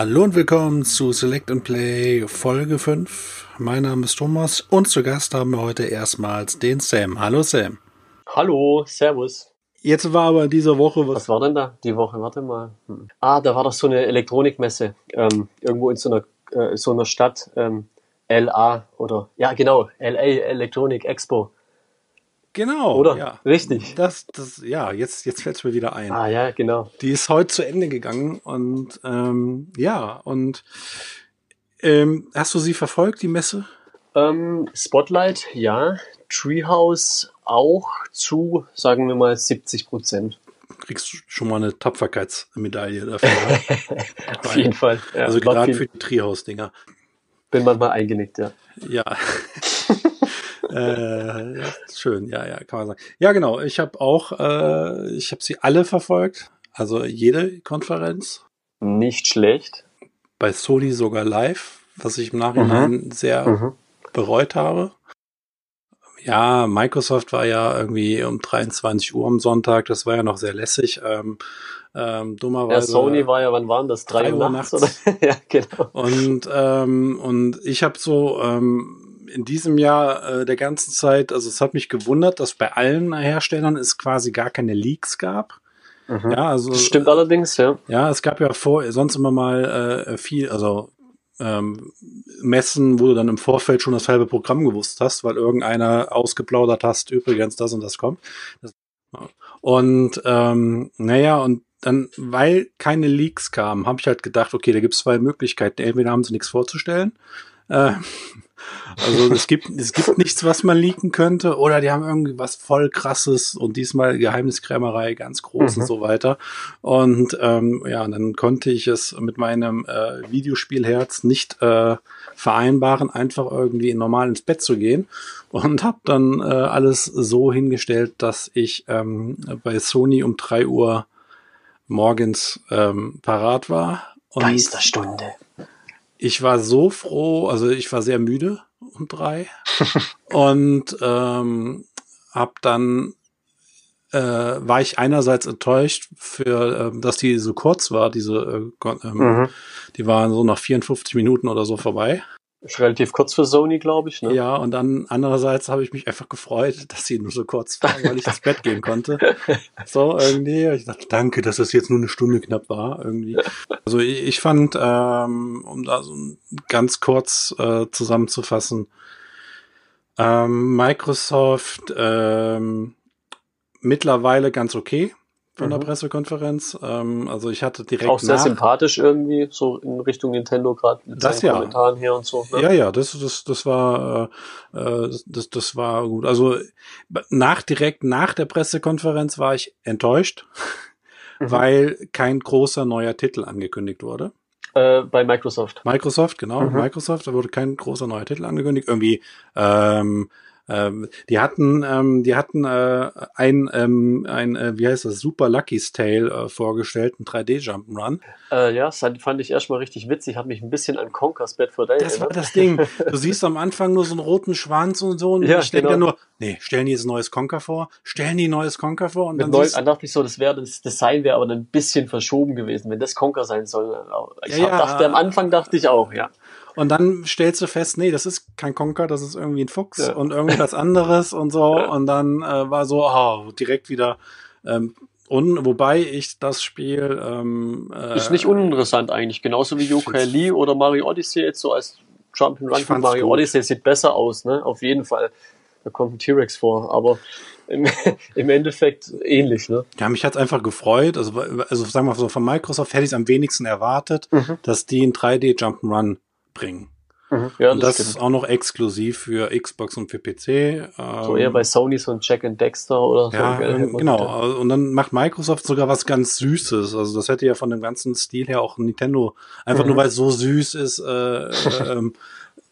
Hallo und willkommen zu Select and Play Folge 5. Mein Name ist Thomas und zu Gast haben wir heute erstmals den Sam. Hallo Sam. Hallo, Servus. Jetzt war aber in dieser Woche was. Was war denn da die Woche? Warte mal. Hm. Ah, da war doch so eine Elektronikmesse ähm, irgendwo in so einer, äh, so einer Stadt. Ähm, LA oder ja genau, LA Electronic Expo. Genau. Oder? Ja. Richtig. Das, das, ja, jetzt, jetzt fällt es mir wieder ein. Ah ja, genau. Die ist heute zu Ende gegangen und ähm, ja, und ähm, hast du sie verfolgt, die Messe? Ähm, Spotlight, ja. Treehouse auch zu, sagen wir mal, 70 Prozent. Kriegst du schon mal eine Tapferkeitsmedaille dafür. Auf jeden Fall. Ja, also gerade für die Treehouse-Dinger. Bin manchmal eingenickt, ja. Ja. äh, ja, schön, ja, ja, kann man sagen. Ja, genau. Ich habe auch, äh, ich habe sie alle verfolgt, also jede Konferenz. Nicht schlecht. Bei Sony sogar live, was ich im Nachhinein sehr Mhm. bereut habe. Ja, Microsoft war ja irgendwie um 23 Uhr am Sonntag, das war ja noch sehr lässig. Ähm, ähm, Ja, dummerweise. Sony war ja, wann waren das? Drei, drei Uhr Uhr nachts? nachts. Oder? ja, genau. Und, ähm, und ich habe so ähm, in diesem Jahr äh, der ganzen Zeit, also es hat mich gewundert, dass bei allen Herstellern es quasi gar keine Leaks gab. Mhm. Ja, also Das stimmt allerdings, ja. ja, es gab ja vor sonst immer mal äh, viel, also ähm, Messen, wo du dann im Vorfeld schon das halbe Programm gewusst hast, weil irgendeiner ausgeplaudert hast, übrigens das und das kommt. Und ähm, naja, und dann, weil keine Leaks kamen, habe ich halt gedacht, okay, da gibt es zwei Möglichkeiten. Entweder haben sie nichts vorzustellen. Äh, also es gibt, es gibt nichts, was man leaken könnte, oder die haben irgendwie was voll krasses und diesmal Geheimniskrämerei ganz groß Mhm. und so weiter. Und ähm, ja, und dann konnte ich es mit meinem äh, Videospielherz nicht äh, vereinbaren, einfach irgendwie normal ins Bett zu gehen und habe dann äh, alles so hingestellt, dass ich ähm, bei Sony um drei Uhr morgens ähm, parat war. Und Geisterstunde. Ich war so froh, also ich war sehr müde um drei und ähm, hab dann äh, war ich einerseits enttäuscht für, ähm, dass die so kurz war, diese, äh, ähm, Mhm. die waren so nach 54 Minuten oder so vorbei. Ist relativ kurz für Sony, glaube ich. Ne? Ja, und dann andererseits habe ich mich einfach gefreut, dass sie nur so kurz war, weil ich ins Bett gehen konnte. So irgendwie. Ich dachte, danke, dass es jetzt nur eine Stunde knapp war irgendwie. Also ich, ich fand, ähm, um da so ganz kurz äh, zusammenzufassen, ähm, Microsoft ähm, mittlerweile ganz okay von der Mhm. Pressekonferenz. Ähm, also ich hatte direkt Auch sehr nach, sympathisch irgendwie, so in Richtung Nintendo gerade mit Das ja. Kommentaren hier und so. Ne? Ja, ja, das, das, das war, äh, äh, das, das war gut. Also nach direkt nach der Pressekonferenz war ich enttäuscht, Mhm. weil kein großer neuer Titel angekündigt wurde. Äh, bei Microsoft. Microsoft, genau, Mhm. Microsoft, da wurde kein großer neuer Titel angekündigt. Irgendwie, ähm, ähm, die hatten, ähm, die hatten äh, ein, ähm, ein, äh, wie heißt das, Super Lucky's Tale äh, vorgestellt, ein 3D Jump'n'Run. Äh, ja, das fand ich erstmal richtig witzig. Hat mich ein bisschen an Conker's Bad for Day Das war erinnert. das Ding. Du siehst am Anfang nur so einen roten Schwanz und so. Und Ja, ich denke genau. nur, nee, stellen die jetzt ein neues Conker vor? Stellen die ein neues Conker vor? Und Mit dann neu, dann dachte ich so, das wäre das Design wäre aber dann ein bisschen verschoben gewesen, wenn das Conker sein soll. Ich Ja, hab, ja. dachte am Anfang dachte ich auch, ja. Und dann stellst du fest, nee, das ist kein Conker, das ist irgendwie ein Fuchs Ja. und irgendwas anderes und so. Und dann äh, war so, oh, direkt wieder. Ähm, und wobei ich das Spiel ähm, äh, Ist nicht uninteressant eigentlich, genauso wie ich Yokai find's- Lee oder Mario Odyssey jetzt so als Jump'n'Run von Mario gut. Odyssey sieht besser aus, ne? Auf jeden Fall. Da kommt ein T-Rex vor, aber im, im Endeffekt ähnlich, ne? Ja, mich hat's einfach gefreut. Also, also sagen wir mal so, von Microsoft hätte ich es am wenigsten erwartet, Mhm. dass die ein 3D Bringen. Ja, und das stimmt. ist auch noch exklusiv für Xbox und für PC. so Ähm, eher bei Sony so ein Jack and Dexter oder so. ja, ähm, genau. gedacht. Und dann macht Microsoft sogar was ganz Süßes. Also das hätte ja von dem ganzen Stil her auch Nintendo, einfach Mhm. nur weil es so süß ist, äh, äh, ähm,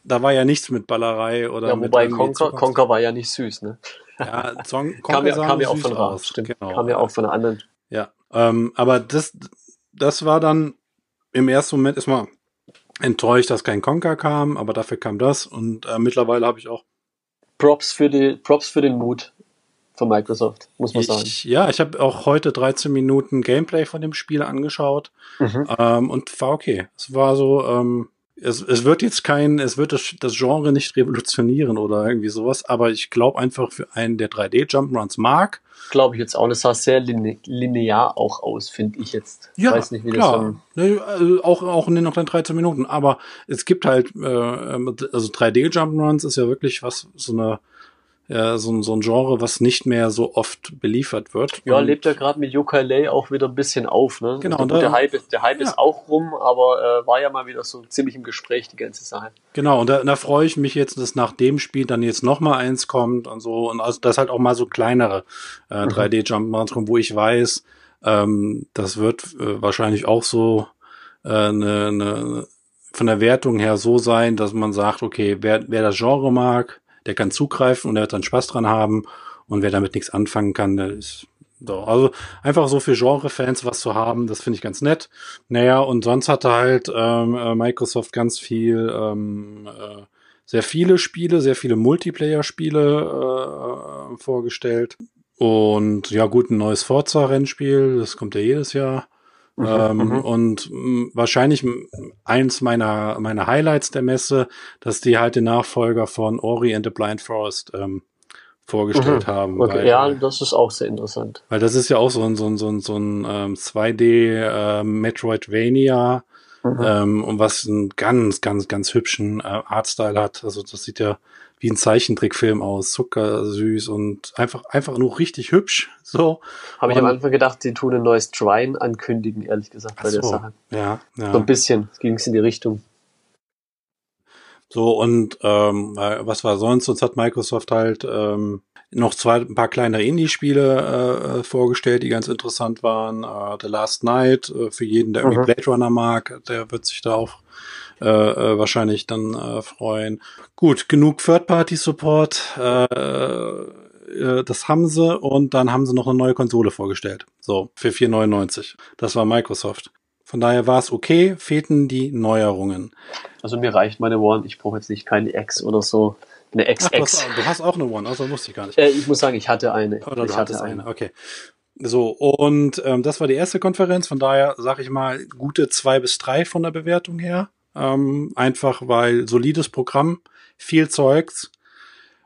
da war ja nichts mit Ballerei oder Ja, mit wobei Conker, Conker war ja nicht süß, ne? Ja, Zong, Kam ja, kam ja auch von Ra, aus. stimmt. Genau. Kam ja auch von einer anderen. Ja, ähm, aber das, das war dann im ersten Moment erstmal enttäuscht, dass kein Conker kam, aber dafür kam das und äh, mittlerweile habe ich auch Props für die, Props für den Mut. von Microsoft, muss man ich, sagen. Ja, ich habe auch heute 13 Minuten Gameplay von dem Spiel angeschaut mhm. ähm, und war okay. Es war so, ähm, es, es wird jetzt kein, es wird das, das Genre nicht revolutionieren oder irgendwie sowas, aber ich glaube einfach für einen, der 3D-Jump'n'Runs mag. Glaube ich jetzt auch. Das sah sehr linear auch aus, finde ich jetzt. Ja, weiß nicht, wie klar. das so. Also auch, auch in noch den 13 Minuten. Aber es gibt halt, äh, also 3D-Jump'n'Runs ist ja wirklich was, so eine, ja, so, so ein Genre, was nicht mehr so oft beliefert wird. Ja, und lebt ja gerade mit Yooka-Laylee auch wieder ein bisschen auf. Ne? Genau. Und der Hype, der Hype ja. ist auch rum, aber äh, war ja mal wieder so ziemlich im Gespräch, die ganze Sache. Genau, und da, da freue ich mich jetzt, dass nach dem Spiel dann jetzt noch mal eins kommt und so. Und also, dass halt auch mal so kleinere äh, 3D-Jump'n'Runs kommen, wo ich weiß, ähm, das wird äh, wahrscheinlich auch so äh, eine, eine von der Wertung her so sein, dass man sagt, okay, wer, wer das Genre mag, der kann zugreifen und der wird dann Spaß dran haben. Und wer damit nichts anfangen kann, der ist so. Also einfach so für Genre-Fans was zu haben, das finde ich ganz nett. Naja, und sonst hatte halt ähm, äh, Microsoft ganz viel, ähm, äh, sehr viele Spiele, sehr viele Multiplayer-Spiele äh, vorgestellt. Und ja, gut, ein neues Forza-Rennspiel, das kommt ja jedes Jahr. Mhm, ähm, mhm. und mh, wahrscheinlich eins meiner, meiner Highlights der Messe, dass die halt den Nachfolger von Ori and the Blind Forest ähm, vorgestellt mhm. haben. Okay, weil, ja, das ist auch sehr interessant. Weil das ist ja auch so ein, so ein, so ein, so ein ähm, 2D äh, Metroidvania, mhm. ähm, und was einen ganz, ganz, ganz hübschen äh, Artstyle hat. Also das sieht ja wie ein Zeichentrickfilm aus, zuckersüß und einfach, einfach nur richtig hübsch. So. Habe ich am Anfang gedacht, die tun ein neues Trine ankündigen, ehrlich gesagt, bei so, der Sache. Ja, ja. So ein bisschen ging es in die Richtung. So, und ähm, was war sonst? Sonst hat Microsoft halt ähm, noch zwei, ein paar kleinere Indie-Spiele äh, vorgestellt, die ganz interessant waren. Äh, The Last Night, äh, für jeden, der irgendwie mhm. Blade Runner mag, der wird sich da auch äh, äh, wahrscheinlich dann äh, freuen. Gut, genug Third-Party-Support. Äh, äh, das haben sie und dann haben sie noch eine neue Konsole vorgestellt. So, für 4,99. Das war Microsoft. Von daher war es okay, fehlten die Neuerungen. Also mir reicht meine One, ich brauche jetzt nicht keine X oder so. Eine XX. Ach, du, hast, du, hast, auch eine One, also wusste ich gar nicht. Äh, ich muss sagen, ich hatte eine. Oder ich hatte eine. eine, okay. So, und ähm, das war die erste Konferenz, von daher sage ich mal gute zwei bis drei von der Bewertung her. Ähm, einfach weil solides Programm, viel Zeugs.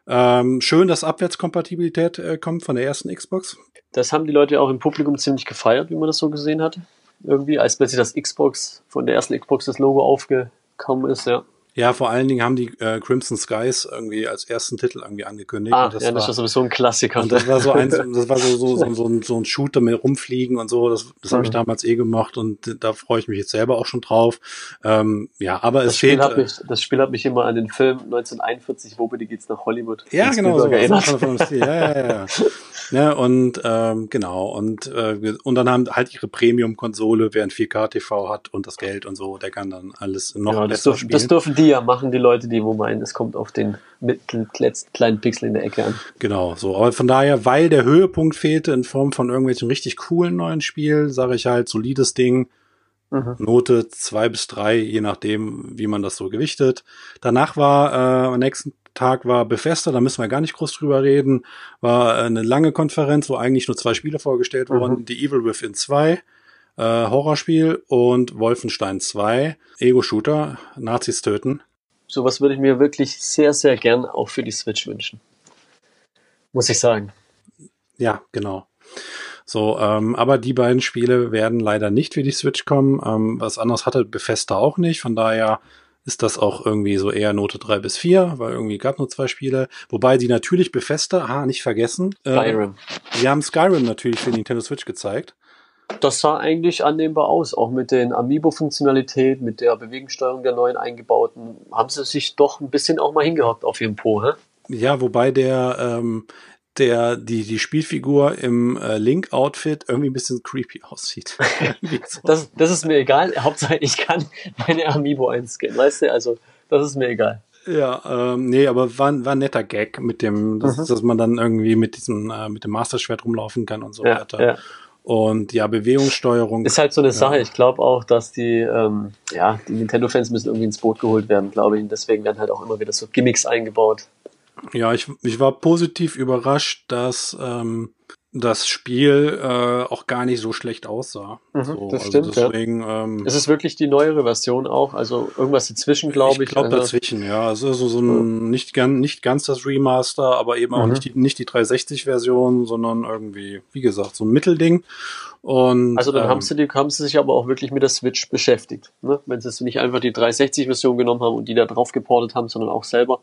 Ähm, schön, dass Abwärtskompatibilität äh, kommt von der ersten Xbox. Das haben die Leute auch im Publikum ziemlich gefeiert, wie man das so gesehen hat. Irgendwie, als plötzlich das Xbox von der ersten Xbox das Logo aufgekommen ist, ja. Ja, vor allen Dingen haben die äh, Crimson Skies irgendwie als ersten Titel irgendwie angekündigt. Ah, das ja, das war sowieso ein Klassiker. Und das war so ein, das war so, so, so, so, ein, so ein Shooter mit rumfliegen und so. Das, das mhm. habe ich damals eh gemacht und da freue ich mich jetzt selber auch schon drauf. Ähm, ja, aber das es Spiel fehlt. Hat mich, das Spiel hat mich immer an den Film 1941, wo bitte geht's nach Hollywood? Ja, genau. So, erinnert. ja, ja, ja. ja, und ähm, genau. Und, äh, und dann haben halt ihre Premium-Konsole, wer ein 4K-TV hat und das Geld und so, der kann dann alles noch ja, besser das spielen. Das dürfen die ja machen, die Leute, die wo meinen, es kommt auf den letzten kleinen Pixel in der Ecke an. Genau, so. Aber von daher, weil der Höhepunkt fehlte in Form von irgendwelchen richtig coolen neuen Spielen, sage ich halt, solides Ding. Mhm. Note zwei bis drei, je nachdem, wie man das so gewichtet. Danach war äh, am nächsten Tag war Bethesda, da müssen wir gar nicht groß drüber reden. War äh, eine lange Konferenz, wo eigentlich nur zwei Spiele vorgestellt mhm. wurden. The Evil Within 2, äh, Horrorspiel und Wolfenstein 2, Ego-Shooter, Nazis töten. Sowas würde ich mir wirklich sehr, sehr gern auch für die Switch wünschen. Muss ich sagen. Ja, genau. So, ähm, aber die beiden Spiele werden leider nicht für die Switch kommen. Ähm, was anderes hatte Bethesda auch nicht. Von daher ist das auch irgendwie so eher Note 3 bis 4, weil irgendwie gab nur zwei Spiele. Wobei die natürlich Bethesda, ha, nicht vergessen. Äh, Skyrim. Sie haben Skyrim natürlich für Nintendo Switch gezeigt. Das sah eigentlich annehmbar aus, auch mit den Amiibo-Funktionalität, mit der Bewegungssteuerung der neuen eingebauten. Haben sie sich doch ein bisschen auch mal hingehockt auf ihren Po, hä? Ja, wobei der, ähm, der die die Spielfigur im äh, Link-Outfit irgendwie ein bisschen creepy aussieht. so. das, das ist mir egal. Hauptsache ich kann meine Amiibo einscannen, weißt du? Also das ist mir egal. Ja, ähm, nee, aber war, war ein netter Gag mit dem, dass, mhm. dass man dann irgendwie mit diesem äh, mit dem Master-Schwert rumlaufen kann und so ja, weiter. Ja. Und ja, Bewegungssteuerung. Ist halt so eine ja. Sache. Ich glaube auch, dass die, ähm, ja, die Nintendo-Fans müssen irgendwie ins Boot geholt werden, glaube ich. Und deswegen werden halt auch immer wieder so Gimmicks eingebaut. Ja, ich, ich war positiv überrascht, dass ähm, das Spiel äh, auch gar nicht so schlecht aussah. Mhm, so, das stimmt, also deswegen, ja. ähm, Es ist wirklich die neuere Version auch, also irgendwas dazwischen, glaube ich. Ich glaube also, dazwischen, ja. Es ist so, so ein, nicht, ganz, nicht ganz das Remaster, aber eben auch Mhm. nicht die, nicht die 360-Version, sondern irgendwie, wie gesagt, so ein Mittelding. Und, Also dann ähm, haben sie, die, haben sie sich aber auch wirklich mit der Switch beschäftigt. Ne? Wenn sie es nicht einfach die 360-Version genommen haben und die da drauf geportet haben, sondern auch selber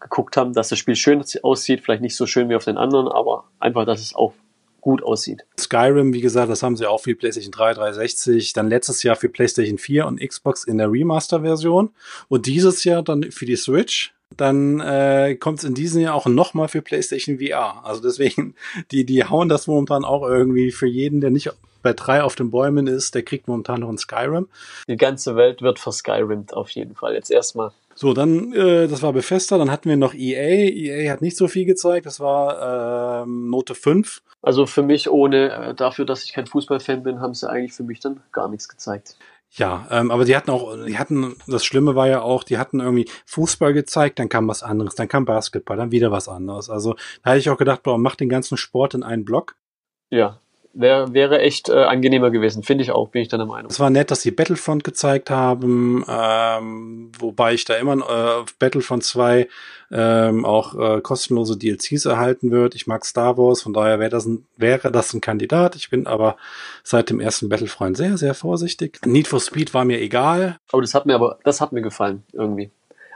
geguckt haben, dass das Spiel schön aussieht, vielleicht nicht so schön wie auf den anderen, aber einfach, dass es auch gut aussieht. Skyrim, wie gesagt, das haben sie auch für PlayStation 3, 360, dann letztes Jahr für PlayStation 4 und Xbox in der Remaster-Version und dieses Jahr dann für die Switch. Dann äh, kommt es in diesem Jahr auch nochmal für PlayStation VR. Also deswegen, die, die hauen das momentan auch irgendwie für jeden, der nicht bei drei auf den Bäumen ist, der kriegt momentan noch ein Skyrim. Die ganze Welt wird verskyrimt auf jeden Fall. Jetzt erstmal. So, dann, äh, das war Bethesda, dann hatten wir noch EA. EA hat nicht so viel gezeigt, das war ähm, Note 5. Also für mich ohne, äh, dafür, dass ich kein Fußballfan bin, haben sie eigentlich für mich dann gar nichts gezeigt. Ja, ähm, aber die hatten auch, die hatten, das Schlimme war ja auch, die hatten irgendwie Fußball gezeigt, dann kam was anderes, dann kam Basketball, dann wieder was anderes. Also da hätte ich auch gedacht, boah, mach den ganzen Sport in einen Block. Ja, wär, wäre echt äh, angenehmer gewesen, finde ich auch, bin ich dann der Meinung. Es war nett, dass sie Battlefront gezeigt haben, ähm, wobei ich da immer äh, auf Battlefront 2 ähm, auch äh, kostenlose DLCs erhalten wird. Ich mag Star Wars, von daher wäre das, ein, wäre das ein Kandidat. Ich bin aber seit dem ersten Battlefront sehr, sehr vorsichtig. Need for Speed war mir egal. Aber das hat mir aber, das hat mir gefallen, irgendwie.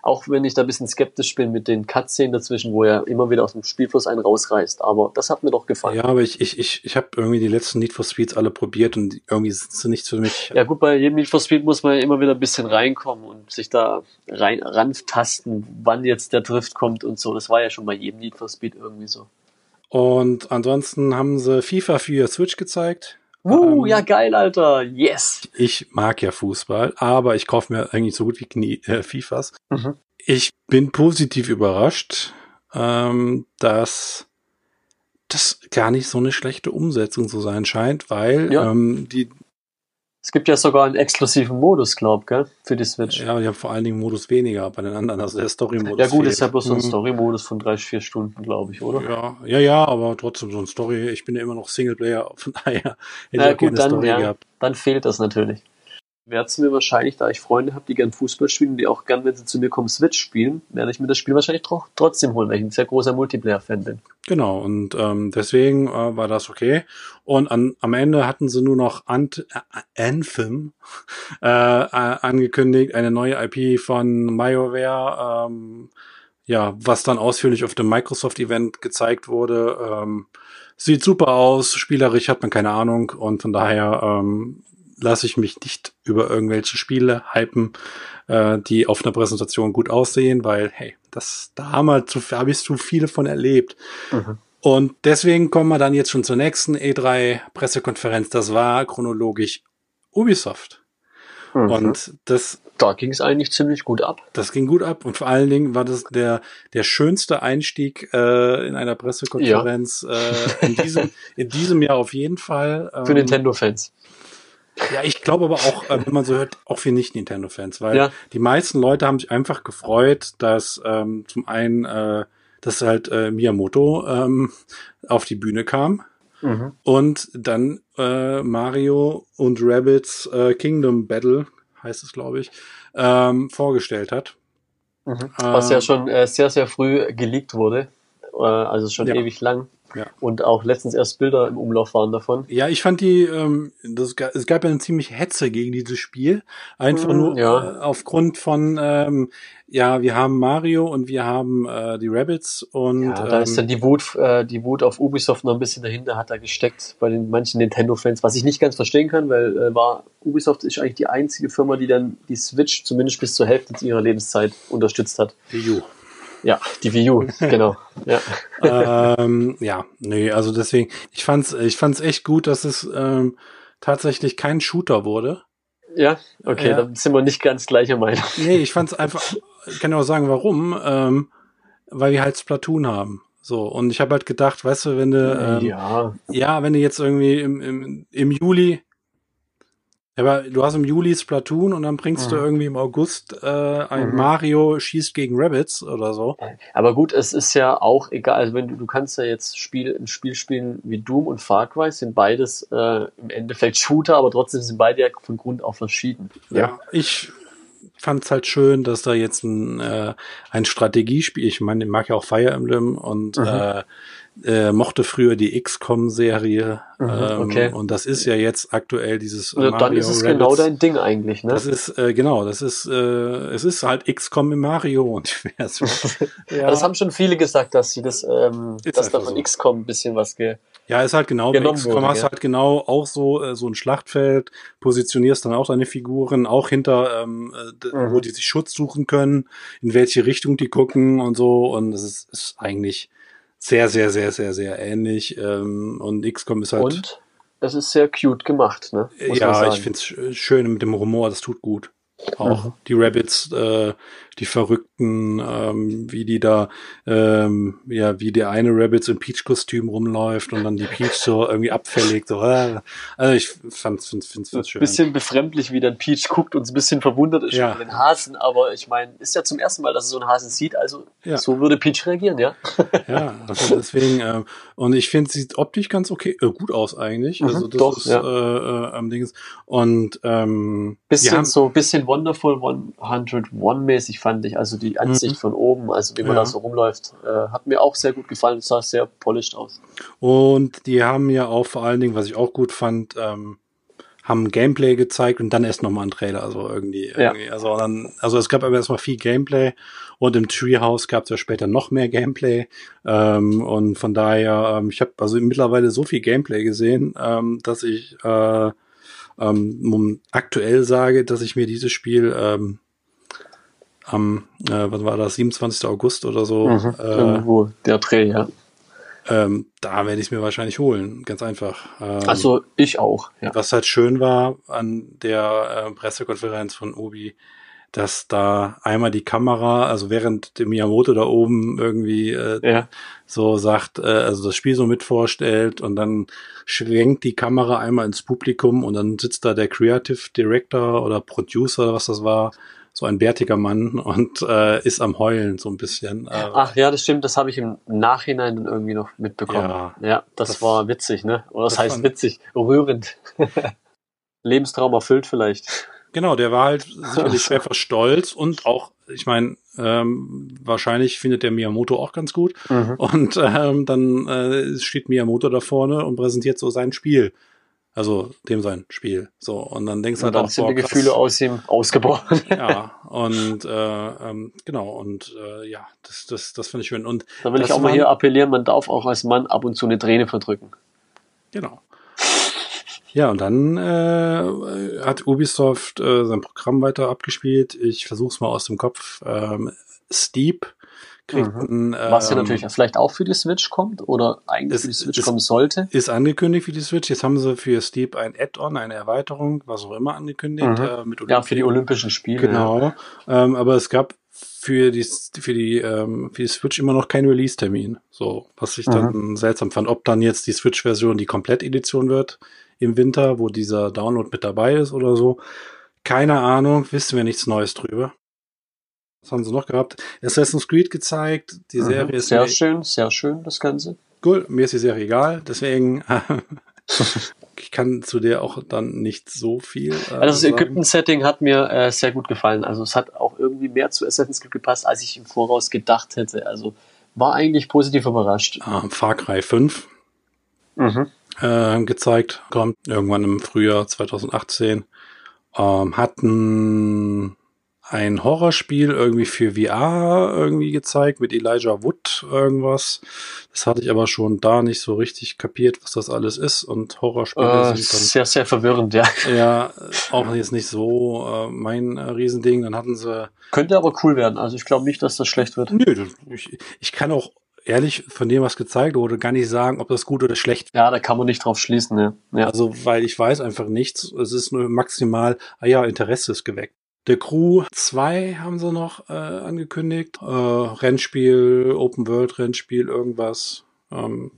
Auch wenn ich da ein bisschen skeptisch bin mit den Cutscenen dazwischen, wo er immer wieder aus dem Spielfluss einen rausreißt. Aber das hat mir doch gefallen. Ja, aber ich, ich, ich, ich habe irgendwie die letzten Need for Speeds alle probiert und irgendwie sind sie nichts für mich. Ja gut, bei jedem Need for Speed muss man ja immer wieder ein bisschen reinkommen und sich da rein rantasten, wann jetzt der Drift kommt und so. Das war ja schon bei jedem Need for Speed irgendwie so. Und ansonsten haben sie FIFA für Switch gezeigt. Uh, Ähm, ja geil, Alter. Yes. Ich mag ja Fußball, aber ich kaufe mir eigentlich so gut wie Knie, äh, FIFAs. Mhm. Ich bin positiv überrascht, ähm, dass das gar nicht so eine schlechte Umsetzung zu sein scheint, weil Ja. ähm, die, Es gibt ja sogar einen exklusiven Modus, glaub, gell, für die Switch. Ja, ja, die haben vor allen Dingen Modus weniger bei den anderen, also der Story-Modus. gut, fehlt. ist ja bloß so ein Mhm. Story-Modus von drei, vier Stunden, glaube ich, oder? Ja, ja, ja, aber trotzdem so ein Story. Ich bin ja immer noch Singleplayer, von daher hätte Na ich gerne gut, dann, Story ja, gehabt. dann fehlt das natürlich. Werde es mir wahrscheinlich, da ich Freunde habe, die gern Fußball spielen die auch gern, wenn sie zu mir kommen, Switch spielen, werde ich mir das Spiel wahrscheinlich tro trotzdem holen, weil ich ein sehr großer Multiplayer-Fan bin. Genau, und ähm, deswegen äh, war das okay. Und an, am Ende hatten sie nur noch Ant äh, Anthem äh, angekündigt, eine neue IP von BioWare, ähm, ja, was dann ausführlich auf dem Microsoft-Event gezeigt wurde. Ähm, sieht super aus, spielerisch hat man keine Ahnung und von daher ähm, lasse ich mich nicht über irgendwelche Spiele hypen, äh, die auf einer Präsentation gut aussehen, weil, hey, das, da haben wir zu, habe ich zu viele von erlebt. Mhm. Und deswegen kommen wir dann jetzt schon zur nächsten E3-Pressekonferenz. Das war chronologisch Ubisoft. Mhm. Und das, da ging es eigentlich ziemlich gut ab. das ging gut ab. Und vor allen Dingen war das der, der schönste Einstieg äh, in einer Pressekonferenz äh, in, diesem, in diesem Jahr auf jeden Fall. Für Ähm, Nintendo-Fans. Ja, ich glaube aber auch, äh, wenn man so hört, auch für Nicht-Nintendo-Fans, weil Ja. die meisten Leute haben sich einfach gefreut, dass ähm, zum einen, äh, dass halt äh, Miyamoto ähm, auf die Bühne kam Mhm. und dann äh, Mario und Rabbits äh, Kingdom Battle, heißt es, glaube ich, ähm, vorgestellt hat. Mhm. Was ja Ähm, schon äh, sehr, sehr früh geleakt wurde. Äh, also schon Ja. ewig lang. Ja. Und auch letztens erst Bilder im Umlauf waren davon. Ja, ich fand die, ähm, das, es gab ja eine ziemlich Hetze gegen dieses Spiel. Einfach Mm, nur ja. äh, aufgrund von, ähm, ja, wir haben Mario und wir haben äh, die Rabbits und Ja, da ist dann ähm, die Wut, äh, die Wut auf Ubisoft noch ein bisschen dahinter, hat da gesteckt bei den manchen Nintendo-Fans, was ich nicht ganz verstehen kann, weil äh, war Ubisoft ist eigentlich die einzige Firma, die dann die Switch zumindest bis zur Hälfte ihrer Lebenszeit unterstützt hat. U. Ja, die Wii U, genau. Ja. ähm, ja, nee, also deswegen, ich fand's, ich fand's echt gut, dass es ähm, tatsächlich kein Shooter wurde. ja, okay, Ja. dann sind wir nicht ganz gleicher Meinung. Nee, ich fand's einfach, ich kann ja auch sagen, warum, ähm, weil wir halt Splatoon haben. So, und ich habe halt gedacht, weißt du, wenn du, ähm, ja, ja, wenn du jetzt irgendwie im, im, im Juli Aber du hast im Juli Splatoon und dann bringst mhm. du irgendwie im August äh, ein mhm. Mario schießt gegen Rabbits oder so. Aber gut, es ist ja auch egal. Also wenn du, du kannst ja jetzt Spiel, ein Spiel spielen wie Doom und Far Cry, sind beides äh, im Endeffekt Shooter, aber trotzdem sind beide ja von Grund auf verschieden. Ja, ja ich fand es halt schön, dass da jetzt ein, äh, ein Strategiespiel, ich meine, ich mag ja auch Fire Emblem und mhm. äh, äh, mochte früher die XCOM-Serie. Mhm, ähm, okay. Und das ist ja jetzt aktuell dieses. Mario dann ist es genau Rabbits. genau dein Ding eigentlich, ne? Das ist, äh, genau, das ist, äh, es ist halt XCOM im Mario-Universum. ja. Das haben schon viele gesagt, dass sie das, ähm, dass da von so. XCOM ein bisschen was ge ja, ist halt genau, bei XCOM wurde, hast ja. halt genau auch so, äh, so ein Schlachtfeld, positionierst dann auch deine Figuren, auch hinter, ähm, äh, mhm. wo die sich Schutz suchen können, in welche Richtung die gucken und so. Und es ist, ist eigentlich sehr, sehr, sehr, sehr, sehr ähnlich. Ähm, und XCOM ist halt. Und es ist sehr cute gemacht, ne? Muss ja, ich finde es schön mit dem Humor, das tut gut. Auch mhm. die Rabbits, äh, die Verrückten, ähm, wie die da, ähm, ja, wie der eine Rabbits im Peach-Kostüm rumläuft und dann die Peach so irgendwie abfällig. So, äh, also ich fand's, find's, find's, find's schön. Ein bisschen befremdlich, wie dann Peach guckt und ein bisschen verwundert ist ja. über den Hasen, aber ich meine, ist ja zum ersten Mal, dass er so einen Hasen sieht, also ja. so würde Peach reagieren, ja? ja, also deswegen, ähm, und ich finde, sieht optisch ganz okay, äh, gut aus eigentlich. Mhm, also das doch, ist ja. äh, äh, am Ding. Und ähm, bisschen so, bisschen Wonderful 101 mäßig fand ich. Also die Ansicht mhm. von oben, also wie man ja. da so rumläuft, äh, hat mir auch sehr gut gefallen. Es sah sehr polished aus. Und die haben ja auch vor allen Dingen, was ich auch gut fand, ähm, haben Gameplay gezeigt und dann erst nochmal ein Trailer, also irgendwie, irgendwie. Also dann, also es gab aber erstmal viel Gameplay und im Treehouse gab es ja später noch mehr Gameplay ähm, und von daher, ähm, ich habe also mittlerweile so viel Gameplay gesehen, ähm, dass ich äh, ähm, aktuell sage, dass ich mir dieses Spiel ähm, am, äh, was war das, 27. August oder so. Mhm, äh, irgendwo der Dreh, ja. Ähm, da werde ich es mir wahrscheinlich holen, ganz einfach. Ähm, also ich auch. Ja. Was halt schön war an der äh, Pressekonferenz von Obi, dass da einmal die Kamera, also während der Miyamoto da oben irgendwie äh, ja. so sagt, äh, also das Spiel so mit vorstellt und dann schwenkt die Kamera einmal ins Publikum und dann sitzt da der Creative Director oder Producer, was das war, so ein bärtiger Mann und äh, ist am Heulen so ein bisschen. Äh, Ach ja, das stimmt, das habe ich im Nachhinein dann irgendwie noch mitbekommen. Ja, ja das, das war witzig, ne? Oder das, das heißt witzig, rührend. Lebenstraum erfüllt vielleicht. Genau, der war halt sicherlich schwer stolz und auch, ich meine, ähm, wahrscheinlich findet der Miyamoto auch ganz gut. Mhm. Und ähm, dann äh, steht Miyamoto da vorne und präsentiert so sein Spiel. Also dem sein Spiel. So, und dann denkst du halt auch, sind boah, die Gefühle aus ihm ausgebrochen. ja, und äh, ähm, genau, und äh, ja, das, das, das finde ich schön. Und da will ich auch mal hier appellieren, man darf auch als Mann ab und zu eine Träne verdrücken. Genau. Ja, und dann äh, hat Ubisoft äh, sein Programm weiter abgespielt. Ich versuche es mal aus dem Kopf. Ähm, Steep kriegt mhm. ein, ähm, Was ja natürlich vielleicht auch für die Switch kommt oder eigentlich für die Switch kommen sollte. Ist angekündigt für die Switch. Jetzt haben sie für Steep ein Add-on, eine Erweiterung, was auch immer angekündigt. Mhm. Äh, mit ja, für die Olympischen Spiele. Genau. Ja. Ähm, aber es gab für die, für die, ähm, für die Switch immer noch keinen Release-Termin. So, was ich dann mhm. seltsam fand. Ob dann jetzt die Switch-Version die Komplett-Edition wird im Winter, wo dieser Download mit dabei ist oder so. Keine Ahnung, wissen wir nichts Neues drüber. Was haben sie noch gehabt? Assassin's Creed gezeigt. Die mhm, Serie ist. Sehr schön, sehr schön, das Ganze. Cool, mir ist die Serie egal, deswegen. ich kann zu der auch dann nicht so viel. Äh, also das Ägypten-Setting hat mir äh, sehr gut gefallen. Also es hat auch irgendwie mehr zu Assassin's Creed gepasst, als ich im Voraus gedacht hätte. Also war eigentlich positiv überrascht. Ah, Far Cry 5 mhm. Äh, gezeigt, kommt irgendwann im Frühjahr 2018. Ähm, hatten ein Horrorspiel irgendwie für VR irgendwie gezeigt mit Elijah Wood irgendwas. Das hatte ich aber schon da nicht so richtig kapiert, was das alles ist und Horrorspiele äh, sind dann sehr sehr verwirrend, ja. Ja, auch jetzt nicht so äh, mein äh, Riesending. Dann hatten sie könnte aber cool werden. Also ich glaube nicht, dass das schlecht wird. Nö, ich, ich kann auch ehrlich von dem, was gezeigt wurde, gar nicht sagen, ob das gut oder schlecht Ja, da kann man nicht drauf schließen, ja. ja. Also, weil ich weiß einfach nichts. Es ist nur maximal, ah ja, Interesse ist geweckt. The Crew 2 haben sie noch äh, angekündigt. Äh, Rennspiel, Open World Rennspiel, irgendwas. Ähm,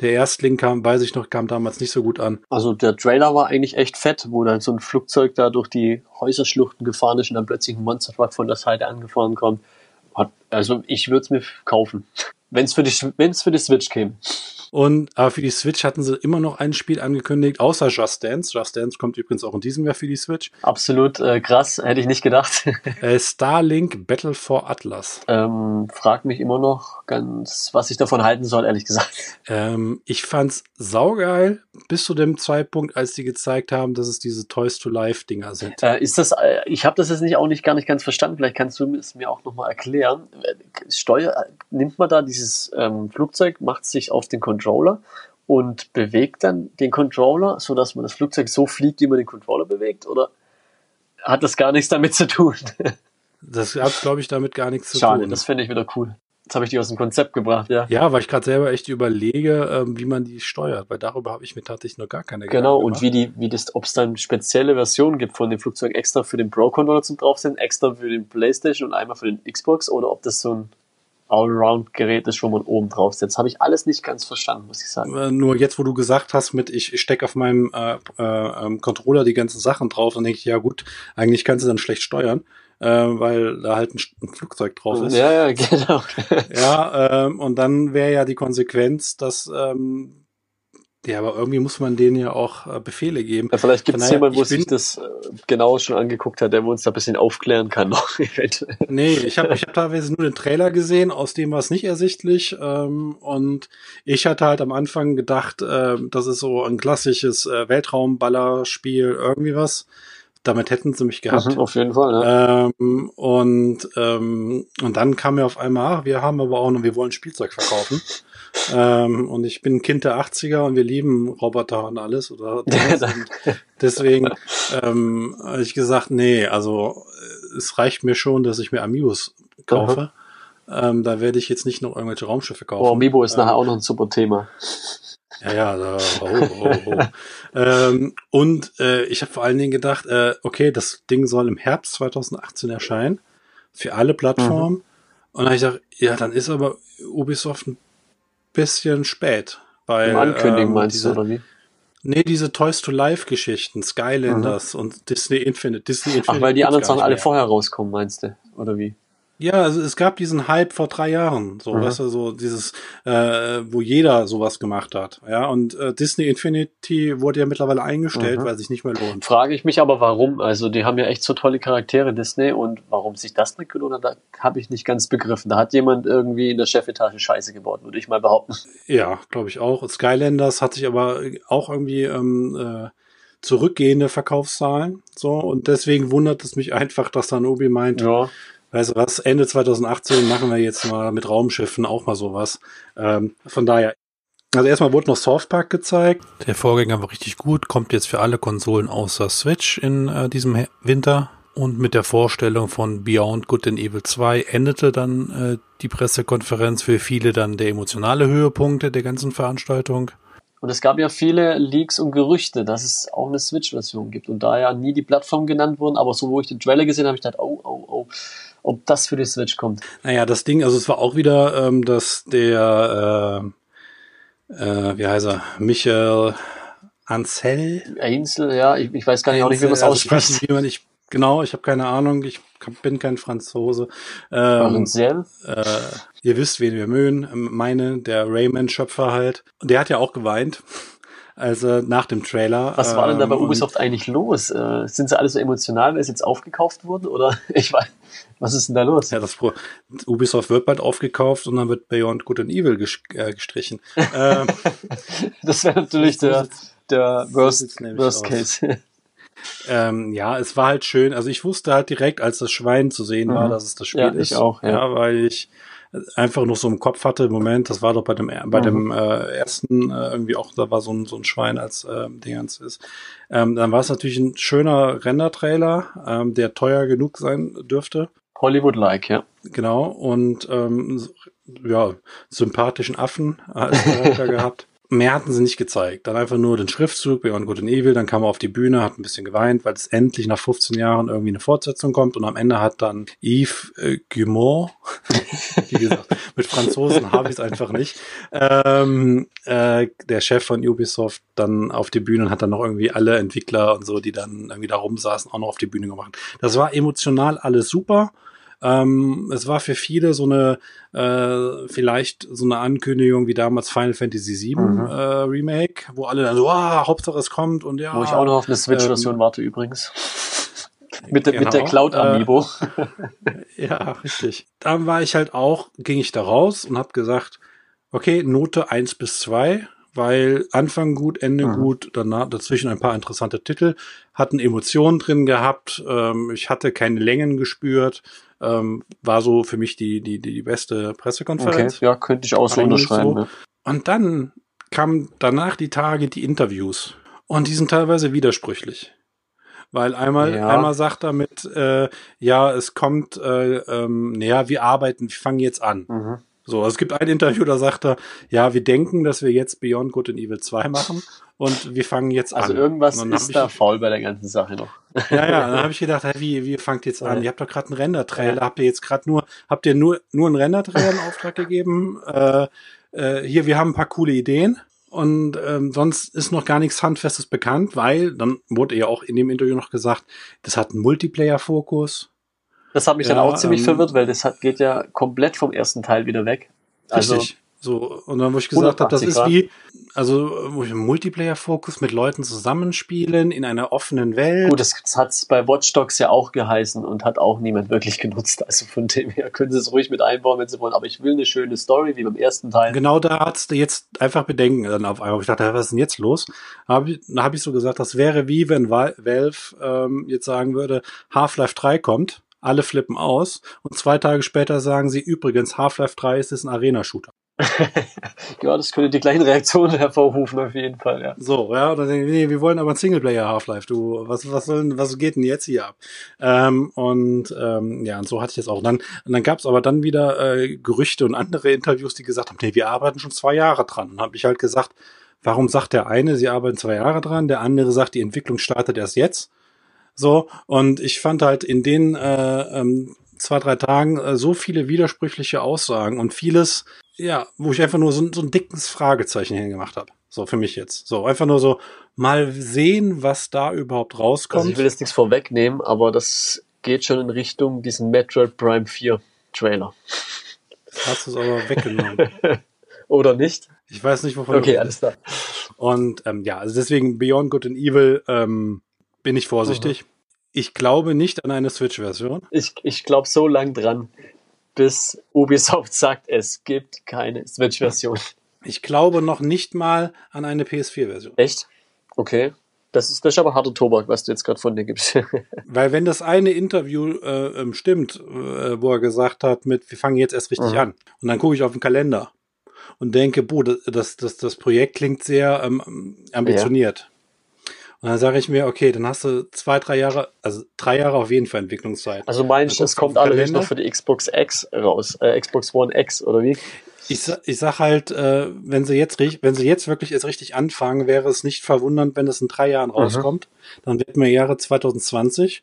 Der Erstling kam, weiß ich noch, kam damals nicht so gut an. Also der Trailer war eigentlich echt fett, wo dann so ein Flugzeug da durch die Häuserschluchten gefahren ist und dann plötzlich ein Monster Truck von der Seite angefahren kommt. Hat, also ich würde es mir kaufen. Wenn es für die für die Switch käme. Und aber für die Switch hatten sie immer noch ein Spiel angekündigt, außer Just Dance. Just Dance kommt übrigens auch in diesem Jahr für die Switch. Absolut äh, krass, hätte ich nicht gedacht. äh, Starlink Battle for Atlas. Ähm, frag mich immer noch ganz, was ich davon halten soll, ehrlich gesagt. Ähm, ich fand's saugeil bis zu dem Zeitpunkt, als die gezeigt haben, dass es diese Toys to Life Dinger sind. Äh, ist das? Äh, ich habe das jetzt nicht auch nicht gar nicht ganz verstanden. Vielleicht kannst du es mir auch noch mal erklären. Steuer nimmt man da dieses ähm, Flugzeug, macht sich auf den Controller Controller und bewegt dann den Controller, so dass man das Flugzeug so fliegt, wie man den Controller bewegt? Oder hat das gar nichts damit zu tun? Das hat, glaube ich, damit gar nichts zu Schade, tun. Schade, das finde ich wieder cool. Jetzt habe ich die aus dem Konzept gebracht, ja. Ja, weil ich gerade selber echt überlege, ähm, wie man die steuert, weil darüber habe ich mir tatsächlich noch gar keine Genau, und wie die, wie das, ob es dann spezielle Versionen gibt von dem Flugzeug extra für den Pro-Controller zum drauf sind, extra für den Playstation und einmal für den Xbox oder ob das so ein Allround-Gerät ist, wo man oben drauf setzt. Habe ich alles nicht ganz verstanden, muss ich sagen. Äh, nur jetzt, wo du gesagt hast, mit ich, ich stecke auf meinem äh, äh, ähm, Controller die ganzen Sachen drauf, dann denke ich, ja gut, eigentlich kannst du dann schlecht steuern, äh, weil da halt ein, ein Flugzeug drauf ist. Ja, ja, genau. ja, ähm, und dann wäre ja die Konsequenz, dass ähm, ja, aber irgendwie muss man denen ja auch äh, Befehle geben. Ja, vielleicht gibt es jemanden, wo sich das äh, genau schon angeguckt hat, der uns da ein bisschen aufklären kann noch eventuell. Nee, ich habe ich hab teilweise nur den Trailer gesehen, aus dem war es nicht ersichtlich. Ähm, und ich hatte halt am Anfang gedacht, äh, das ist so ein klassisches äh, Weltraumballerspiel, irgendwie was. Damit hätten sie mich gehabt. Mhm, auf jeden Fall, ja. Ähm, und, ähm, und dann kam mir auf einmal, ach, wir haben aber auch noch, wir wollen Spielzeug verkaufen. Ähm, und ich bin ein Kind der 80er und wir lieben Roboter und alles. Oder und deswegen ähm, habe ich gesagt, nee, also äh, es reicht mir schon, dass ich mir Amiibos kaufe. Ähm, da werde ich jetzt nicht noch irgendwelche Raumschiffe kaufen. Oh, Amiibo ist ähm, nachher auch noch ein super Thema. Ja, ja, da, oh, oh, oh. ähm, und äh, ich habe vor allen Dingen gedacht, äh, okay, das Ding soll im Herbst 2018 erscheinen für alle Plattformen. Mhm. Und dann habe ich gedacht, ja, dann ist aber Ubisoft ein bisschen spät. Weil, Im Ankündigen ähm, meinst diese, du, oder wie? Nee, diese Toys to Life Geschichten, Skylanders mhm. und Disney Infinite. Disney Infinite Ach, weil die anderen Sachen alle vorher rauskommen, meinst du? Oder wie? Ja, also es gab diesen Hype vor drei Jahren, so, mhm. weißt du, so dieses, äh, wo jeder sowas gemacht hat. Ja, und äh, Disney Infinity wurde ja mittlerweile eingestellt, mhm. weil sich nicht mehr lohnt. Frage ich mich aber, warum? Also die haben ja echt so tolle Charaktere, Disney, und warum sich das nicht gelohnt hat, habe ich nicht ganz begriffen. Da hat jemand irgendwie in der Chefetage Scheiße gebaut, würde ich mal behaupten. Ja, glaube ich auch. Skylanders hat sich aber auch irgendwie ähm, äh, zurückgehende Verkaufszahlen. So, und deswegen wundert es mich einfach, dass dann Obi meint, ja weißt du was, Ende 2018 machen wir jetzt mal mit Raumschiffen auch mal sowas. Ähm, von daher, also erstmal wurde noch Soft Park gezeigt. Der Vorgänger war richtig gut, kommt jetzt für alle Konsolen außer Switch in äh, diesem Winter. Und mit der Vorstellung von Beyond Good and Evil 2 endete dann äh, die Pressekonferenz für viele dann der emotionale Höhepunkt der ganzen Veranstaltung. Und es gab ja viele Leaks und Gerüchte, dass es auch eine Switch-Version gibt. Und da ja nie die Plattform genannt wurden, aber so wo ich den Trailer gesehen habe, habe ich gedacht, oh, oh, oh, ob das für die Switch kommt. Naja, das Ding, also es war auch wieder, ähm, dass der, äh, äh, wie heißt er, Michael Ansel? Ainsel, ja, ich, ich weiß gar nicht, auch nicht, wie man es also ausspricht. Man, ich, genau, ich habe keine Ahnung, ich bin kein Franzose. Ähm, Ansel? Äh, ihr wisst, wen wir mögen, meine, der Rayman-Schöpfer halt. Und der hat ja auch geweint also nach dem Trailer. Was war denn da bei ähm, Ubisoft eigentlich los? Äh, sind sie alle so emotional, weil es jetzt aufgekauft wurden? Oder ich weiß, was ist denn da los? Ja, das Pro Ubisoft wird bald aufgekauft und dann wird Beyond Good and Evil äh, gestrichen. ähm, das wäre natürlich der, der Worst, Worst Case. ähm, ja, es war halt schön. Also ich wusste halt direkt, als das Schwein zu sehen war, mhm. dass es das Spiel ja, ist. Ich auch, ja. ja. weil ich einfach noch so im Kopf hatte, Moment, das war doch bei dem bei mhm. dem äh, ersten äh, irgendwie auch, da war so ein, so ein Schwein als äh, Dingens ist. Ähm, dann war es natürlich ein schöner Render-Trailer, ähm, der teuer genug sein dürfte. Hollywood-like, ja. Genau, und ähm, ja, sympathischen Affen als Charakter gehabt. Mehr hatten sie nicht gezeigt. Dann einfach nur den Schriftzug Beyond Good and Evil, dann kam er auf die Bühne, hat ein bisschen geweint, weil es endlich nach 15 Jahren irgendwie eine Fortsetzung kommt und am Ende hat dann Yves äh, Guillemot, wie gesagt, mit Franzosen habe ich es einfach nicht, ähm, äh, der Chef von Ubisoft dann auf die Bühne und hat dann noch irgendwie alle Entwickler und so, die dann irgendwie da rumsaßen, auch noch auf die Bühne gemacht. Das war emotional alles super. Ähm, es war für viele so eine, äh, vielleicht so eine Ankündigung wie damals Final Fantasy VII mhm. äh, Remake, wo alle dann so, ah, Hauptsache es kommt und ja. Wo ich auch noch auf eine Switch-Version ähm, warte übrigens. mit, genau, mit der genau. Cloud Amiibo. Äh, ja, richtig. Dann war ich halt auch, ging ich da raus und habe gesagt, okay, Note eins bis zwei weil Anfang gut, Ende mhm. gut, danach dazwischen ein paar interessante Titel, hatten Emotionen drin gehabt, ähm, ich hatte keine Längen gespürt, ähm, war so für mich die, die, die beste Pressekonferenz. Okay, ja, könnte ich auch so unterschreiben. So. Und dann kamen danach die Tage die Interviews. Und die sind teilweise widersprüchlich. Weil einmal, ja. einmal sagt er mit, äh, ja, es kommt, äh, ähm, naja, wir arbeiten, wir fangen jetzt an. Mhm. So, also es gibt ein Interview, da sagt er, ja, wir denken, dass wir jetzt Beyond Good and Evil 2 machen und wir fangen jetzt also an. Also irgendwas ist da faul bei der ganzen Sache noch. Ja, ja, dann habe ich gedacht, hey, wie, wie fangt jetzt an? Ihr habt doch gerade einen Render-Trailer, habt ihr jetzt gerade nur, habt ihr nur, nur einen Render-Trailer in Auftrag gegeben? Äh, äh, hier, wir haben ein paar coole Ideen. Und ähm, sonst ist noch gar nichts Handfestes bekannt, weil dann wurde ja auch in dem Interview noch gesagt, das hat einen Multiplayer-Fokus. Das hat mich ja, dann auch ziemlich ähm, verwirrt, weil das hat, geht ja komplett vom ersten Teil wieder weg. Also, richtig. So, und dann, wo ich gesagt habe, das ist Grad. wie, also, wo ich Multiplayer-Fokus mit Leuten zusammenspielen in einer offenen Welt. Gut, das, hat es bei Watch Dogs ja auch geheißen und hat auch niemand wirklich genutzt. Also von dem her können sie es ruhig mit einbauen, wenn sie wollen. Aber ich will eine schöne Story, wie beim ersten Teil. Genau da hat's jetzt einfach Bedenken dann auf einmal. Ich dachte, was ist denn jetzt los? Hab ich, da habe ich so gesagt, das wäre wie wenn Valve ähm, jetzt sagen würde, Half-Life 3 kommt alle flippen aus und zwei Tage später sagen sie übrigens, Half-Life 3 ist ein Arena-Shooter. ja, das könnte die gleichen Reaktionen hervorrufen, auf jeden Fall, ja. So, ja, dann nee, wir wollen aber ein Singleplayer Half-Life, du, was, was soll, was geht denn jetzt hier ab? Ähm, und, ähm, ja, und so hatte ich es auch. dann, und dann gab es aber dann wieder äh, Gerüchte und andere Interviews, die gesagt haben, nee, wir arbeiten schon zwei Jahre dran. Und habe ich halt gesagt, warum sagt der eine, sie arbeiten zwei Jahre dran, der andere sagt, die Entwicklung startet erst jetzt. So, und ich fand halt in den äh, ähm, zwei, drei Tagen äh, so viele widersprüchliche Aussagen und vieles, ja, wo ich einfach nur so, so ein dickes Fragezeichen hingemacht habe. So, für mich jetzt. So, einfach nur so mal sehen, was da überhaupt rauskommt. Also ich will jetzt nichts vorwegnehmen, aber das geht schon in Richtung diesen Metroid Prime 4 Trailer. Hast du es aber weggenommen. Oder nicht? Ich weiß nicht, wovon Okay, alles klar. Und ähm, ja, also deswegen Beyond Good and Evil ähm, bin ich vorsichtig. Mhm. Ich glaube nicht an eine Switch-Version. Ich, ich glaube so lang dran, bis Ubisoft sagt, es gibt keine Switch-Version. Ich glaube noch nicht mal an eine PS4-Version. Echt? Okay. Das ist, das ist aber harter Tobak, was du jetzt gerade von dir gibst. Weil wenn das eine Interview äh, ähm, stimmt, äh, wo er gesagt hat, mit wir fangen jetzt erst richtig mhm. an. Und dann gucke ich auf den Kalender und denke, boah, das, das, das Projekt klingt sehr ähm, ambitioniert. Ja. Und dann sage ich mir, okay, dann hast du zwei, drei Jahre, also drei Jahre auf jeden Fall Entwicklungszeit. Also meinst du, es kommt alles noch für die Xbox X raus, äh, Xbox One X oder wie? Ich, ich sag halt, äh, wenn sie jetzt wenn sie jetzt wirklich erst richtig anfangen, wäre es nicht verwundernd, wenn es in drei Jahren rauskommt. Mhm. Dann wird mir Jahre 2020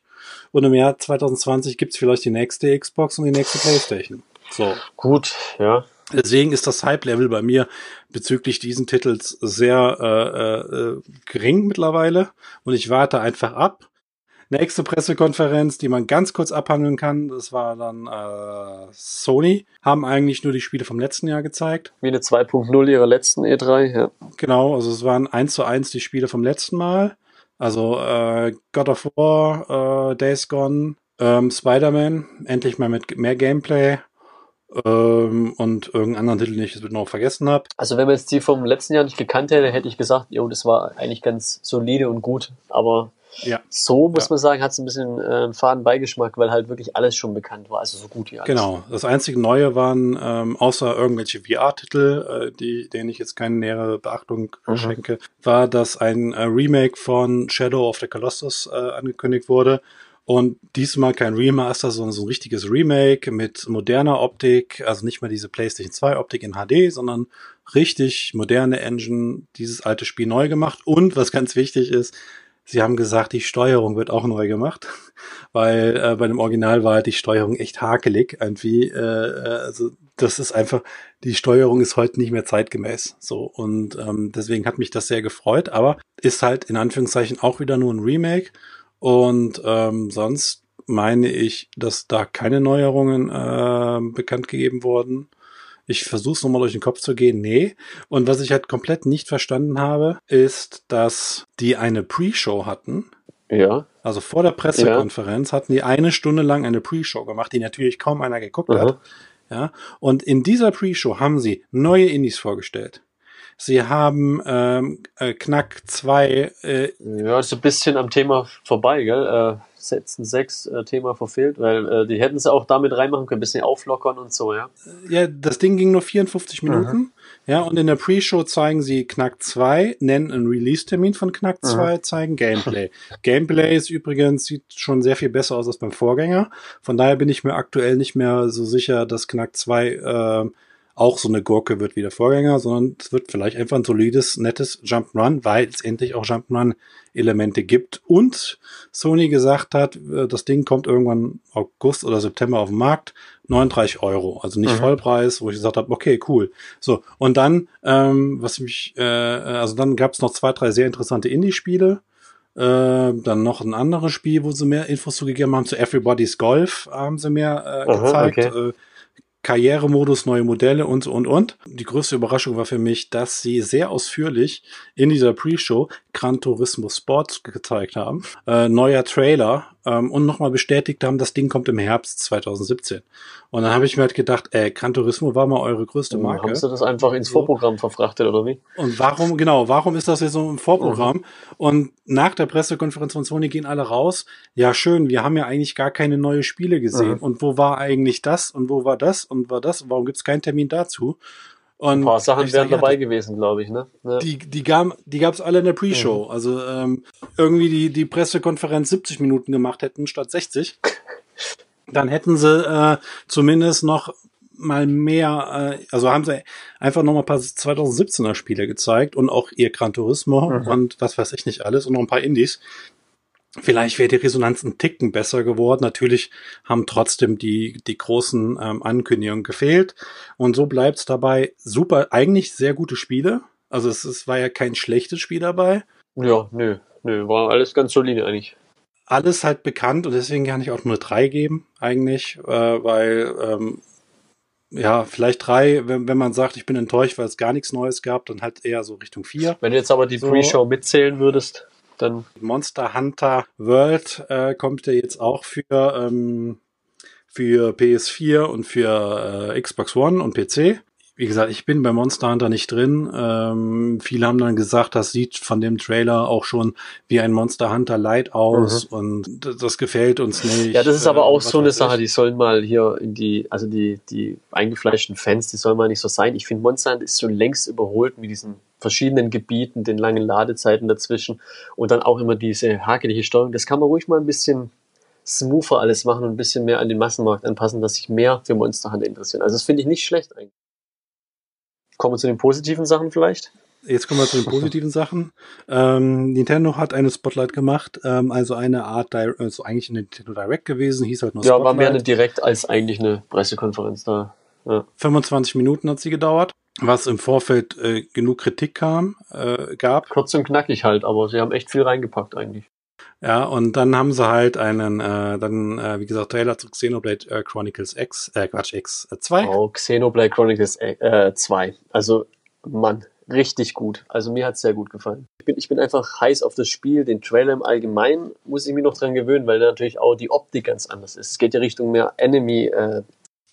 und im Jahr 2020 gibt's vielleicht die nächste Xbox und die nächste Playstation. So. Gut, ja. Deswegen ist das Hype-Level bei mir bezüglich diesen Titels sehr äh, äh, gering mittlerweile und ich warte einfach ab. Nächste Pressekonferenz, die man ganz kurz abhandeln kann, das war dann äh, Sony, haben eigentlich nur die Spiele vom letzten Jahr gezeigt. Wie eine 2.0 ihrer letzten E3, ja. Genau, also es waren eins zu eins die Spiele vom letzten Mal. Also äh, God of War, äh, Days Gone, ähm, Spider-Man, endlich mal mit mehr Gameplay ähm, und irgendeinen anderen Titel, den ich jetzt noch vergessen habe. Also wenn man jetzt die vom letzten Jahr nicht gekannt hätte, hätte ich gesagt, jo, das war eigentlich ganz solide und gut. Aber ja. so muss ja. man sagen, hat es ein bisschen äh, einen faden Beigeschmack, weil halt wirklich alles schon bekannt war, also so gut wie alles. Genau. Das einzige Neue waren, ähm, außer irgendwelche VR-Titel, äh, die, denen ich jetzt keine nähere Beachtung mhm. schenke, war, dass ein äh, Remake von Shadow of the Colossus äh, angekündigt wurde Und diesmal kein Remaster, sondern so ein richtiges Remake mit moderner Optik, also nicht mehr diese PlayStation 2 Optik in HD, sondern richtig moderne Engine, dieses alte Spiel neu gemacht. Und was ganz wichtig ist, Sie haben gesagt, die Steuerung wird auch neu gemacht, weil äh, bei dem Original war halt die Steuerung echt hakelig. Irgendwie, äh, äh, also das ist einfach, die Steuerung ist heute nicht mehr zeitgemäß. So und ähm, deswegen hat mich das sehr gefreut, aber ist halt in Anführungszeichen auch wieder nur ein Remake und ähm, sonst meine ich, dass da keine Neuerungen äh, bekannt gegeben wurden. Ich versuche es nochmal durch den Kopf zu gehen. Nee. Und was ich halt komplett nicht verstanden habe, ist, dass die eine Pre-Show hatten. Ja. Also vor der Pressekonferenz ja. hatten die eine Stunde lang eine Pre-Show gemacht, die natürlich kaum einer geguckt Aha. hat. Ja. Und in dieser Pre-Show haben sie neue Indies vorgestellt. Sie haben ähm, äh, Knack 2. Äh, ja, ist ein bisschen am Thema vorbei, gell? Äh, Setzen 6 äh, Thema verfehlt, weil äh, die hätten es auch damit reinmachen können, ein bisschen auflockern und so, ja. Ja, das Ding ging nur 54 Minuten. Mhm. Ja, und in der Pre-Show zeigen sie Knack 2, nennen einen Release-Termin von Knack 2, mhm. zeigen Gameplay. Gameplay ist übrigens, sieht schon sehr viel besser aus als beim Vorgänger. Von daher bin ich mir aktuell nicht mehr so sicher, dass Knack 2 äh, auch so eine Gurke wird wie der Vorgänger, sondern es wird vielleicht einfach ein solides, nettes Jump'n'Run, weil es endlich auch Jump'n'Run-Elemente gibt. Und Sony gesagt hat, äh, das Ding kommt irgendwann August oder September auf den Markt, 39 Euro, also nicht mhm. Vollpreis, wo ich gesagt habe, okay, cool. So, und dann, ähm, was mich, äh, also dann gab es noch zwei, drei sehr interessante Indie-Spiele. Äh, dann noch ein anderes Spiel, wo sie mehr Infos zugegeben haben. Zu Everybody's Golf haben sie mehr äh, gezeigt. Okay. Äh, Karrieremodus, neue Modelle und, und, und. Die größte Überraschung war für mich, dass sie sehr ausführlich in dieser Pre-Show Gran Turismo Sport gezeigt haben. Äh, neuer Trailer ähm, und nochmal bestätigt haben, das Ding kommt im Herbst 2017. Und dann habe ich mir halt gedacht, äh, Gran Turismo war mal eure größte Marke. Haben sie das einfach ins Vorprogramm verfrachtet oder wie? Und warum, genau, warum ist das jetzt so im Vorprogramm? Mhm. Und nach der Pressekonferenz von Sony gehen alle raus, ja schön, wir haben ja eigentlich gar keine neue Spiele gesehen. Mhm. Und wo war eigentlich das und wo war das und war das? Warum gibt es keinen Termin dazu? Und Ein paar Sachen wären dabei gewesen, glaube ich, ne? Ja. Die, die, gab, die gab's alle in der Pre-Show. Mhm. Also ähm, irgendwie die, die Pressekonferenz 70 Minuten gemacht hätten statt 60 dann hätten sie äh, zumindest noch mal mehr, äh, also haben sie einfach noch mal ein paar 2017er Spiele gezeigt und auch ihr Gran Turismo mhm. und was weiß ich nicht alles und noch ein paar Indies. Vielleicht wäre die Resonanz ein Ticken besser geworden. Natürlich haben trotzdem die, die großen ähm, Ankündigungen gefehlt. Und so bleibt's dabei. Super, eigentlich sehr gute Spiele. Also es, es war ja kein schlechtes Spiel dabei. Ja, nö, nö, war alles ganz solide eigentlich alles halt bekannt und deswegen kann ich auch nur drei geben, eigentlich, äh, weil ähm, ja, vielleicht drei, wenn, wenn man sagt, ich bin enttäuscht, weil es gar nichts Neues gab, dann halt eher so Richtung vier. Wenn du jetzt aber die so. Pre-Show mitzählen würdest, dann. Monster Hunter World äh, kommt ja jetzt auch für, ähm, für PS4 und für äh, Xbox One und PC wie gesagt, ich bin bei Monster Hunter nicht drin. Ähm, viele haben dann gesagt, das sieht von dem Trailer auch schon wie ein Monster Hunter Light aus mhm. und das gefällt uns nicht. Ja, das ist aber äh, auch so eine Sache, die sollen mal hier in die, also die, die eingefleischten Fans, die sollen mal nicht so sein. Ich finde, Monster Hunter ist schon längst überholt mit diesen verschiedenen Gebieten, den langen Ladezeiten dazwischen und dann auch immer diese hakelige Steuerung. Das kann man ruhig mal ein bisschen smoother alles machen und ein bisschen mehr an den Massenmarkt anpassen, dass sich mehr für Monster Hunter interessieren. Also das finde ich nicht schlecht eigentlich. Kommen wir zu den positiven Sachen vielleicht? Jetzt kommen wir zu den positiven Sachen. Ähm, Nintendo hat eine Spotlight gemacht, ähm, also eine Art, also eigentlich eine Nintendo Direct gewesen, hieß halt nur Spotlight. Ja, war mehr eine Direct als eigentlich eine Pressekonferenz da. Ja. 25 Minuten hat sie gedauert, was im Vorfeld äh, genug Kritik kam, äh, gab. Kurz und knackig halt, aber sie haben echt viel reingepackt eigentlich. Ja, und dann haben sie halt einen, äh, dann, äh, wie gesagt, Trailer zu Xenoblade äh, Chronicles X, äh, Quatsch, X 2. Äh, oh, Xenoblade Chronicles äh, 2. Also, Mann, richtig gut. Also mir hat's sehr gut gefallen. Ich bin, ich bin einfach heiß auf das Spiel. Den Trailer im Allgemeinen muss ich mich noch dran gewöhnen, weil da natürlich auch die Optik ganz anders ist. Es geht ja Richtung mehr Enemy. Äh,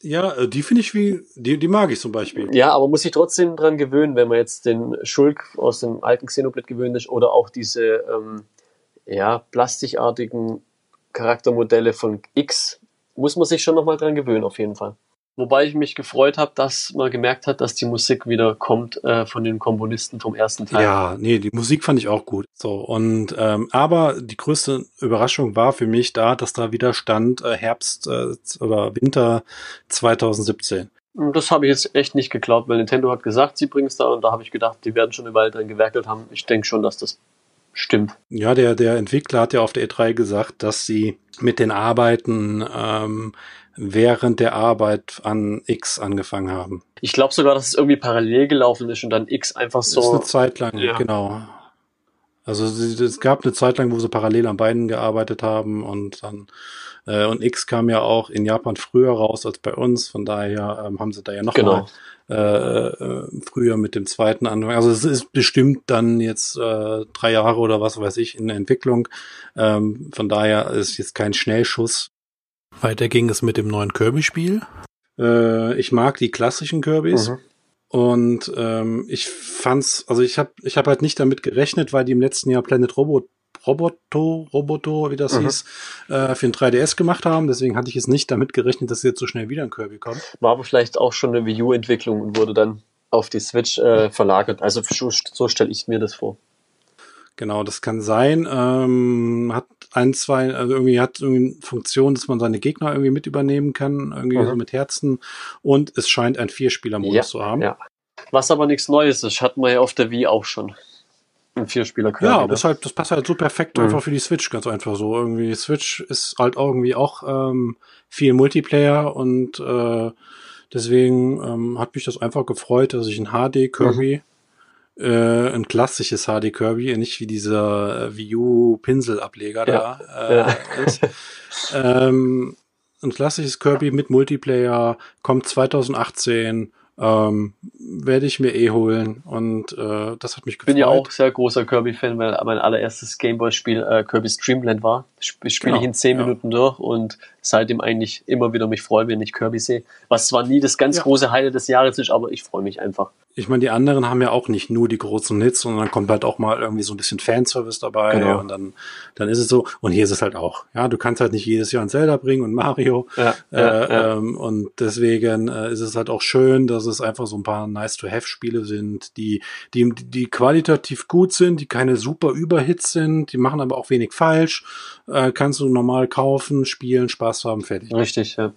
ja, äh, die finde ich wie, die, die mag ich zum Beispiel. Ja, aber muss ich trotzdem dran gewöhnen, wenn man jetzt den Schulk aus dem alten Xenoblade gewöhnt ist oder auch diese, ähm, ja, plastikartigen Charaktermodelle von X muss man sich schon nochmal dran gewöhnen, auf jeden Fall. Wobei ich mich gefreut habe, dass man gemerkt hat, dass die Musik wieder kommt äh, von den Komponisten vom ersten Teil. Ja, nee, die Musik fand ich auch gut. So und ähm, aber die größte Überraschung war für mich da, dass da wieder stand äh, Herbst äh, oder Winter 2017. Das habe ich jetzt echt nicht geglaubt, weil Nintendo hat gesagt, sie bringen es da und da habe ich gedacht, die werden schon eine Weile dran gewerkelt haben. Ich denke schon, dass das stimmt. Ja, der, der Entwickler hat ja auf der E3 gesagt, dass sie mit den Arbeiten ähm, während der Arbeit an X angefangen haben. Ich glaube sogar, dass es irgendwie parallel gelaufen ist und dann X einfach so. Das ist eine Zeit lang, ja. genau. Also es gab eine Zeit lang, wo sie parallel an beiden gearbeitet haben und dann äh, und X kam ja auch in Japan früher raus als bei uns, von daher ähm, haben sie da ja noch genau. mal äh, äh, früher mit dem zweiten angefangen. Also es ist bestimmt dann jetzt äh, drei Jahre oder was weiß ich in der Entwicklung. Ähm, von daher ist jetzt kein Schnellschuss. Weiter ging es mit dem neuen Kirby-Spiel. Äh, ich mag die klassischen Kirbys. Mhm. Und ähm, ich fand's, also ich habe ich hab halt nicht damit gerechnet, weil die im letzten Jahr Planet Robot Roboto, Roboto, wie das mhm. hieß, äh, für ein 3DS gemacht haben. Deswegen hatte ich es nicht damit gerechnet, dass jetzt so schnell wieder ein Kirby kommt. War aber vielleicht auch schon eine Wii U-Entwicklung und wurde dann auf die Switch äh, verlagert. Also so, so stelle ich mir das vor. Genau, das kann sein. Ähm, hat ein, zwei, also irgendwie hat irgendwie eine Funktion, dass man seine Gegner irgendwie mit übernehmen kann, irgendwie mhm. so mit Herzen. Und es scheint ein Vierspieler-Modus ja, zu haben. Ja. Was aber nichts Neues ist, hatten wir ja auf der Wii auch schon. Ein Vierspieler Ja, aber das, passt halt so perfekt mhm. einfach für die Switch, ganz einfach so. Irgendwie Switch ist halt irgendwie auch ähm, viel Multiplayer und äh, deswegen ähm, hat mich das einfach gefreut, dass ich ein HD Kirby mhm äh, ein klassisches HD Kirby, nicht wie dieser äh, Wii U Pinselableger ja. da äh, ja. ist. ähm, ein klassisches Kirby mit Multiplayer kommt 2018 ähm, werde ich mir eh holen und äh, das hat mich gefreut. Ich bin ja auch sehr großer Kirby-Fan, weil mein allererstes Gameboy-Spiel äh, Kirby's Dreamland war. Das spiele genau, ich in zehn ja. Minuten durch und seitdem eigentlich immer wieder mich freue, wenn ich Kirby sehe. Was zwar nie das ganz ja. große Highlight des Jahres ist, aber ich freue mich einfach. Ich meine, die anderen haben ja auch nicht nur die großen Hits, sondern dann kommt halt auch mal irgendwie so ein bisschen Fanservice dabei genau. und dann, dann ist es so. Und hier ist es halt auch. Ja, du kannst halt nicht jedes Jahr ein Zelda bringen und Mario. Ja, äh, ja, ähm, und deswegen äh, ist es halt auch schön, dass es einfach so ein paar nice-to-have-Spiele sind, die, die, die qualitativ gut sind, die keine super Überhits sind, die machen aber auch wenig falsch. Äh, kannst du normal kaufen, spielen, Spaß haben, fertig. Richtig, ja.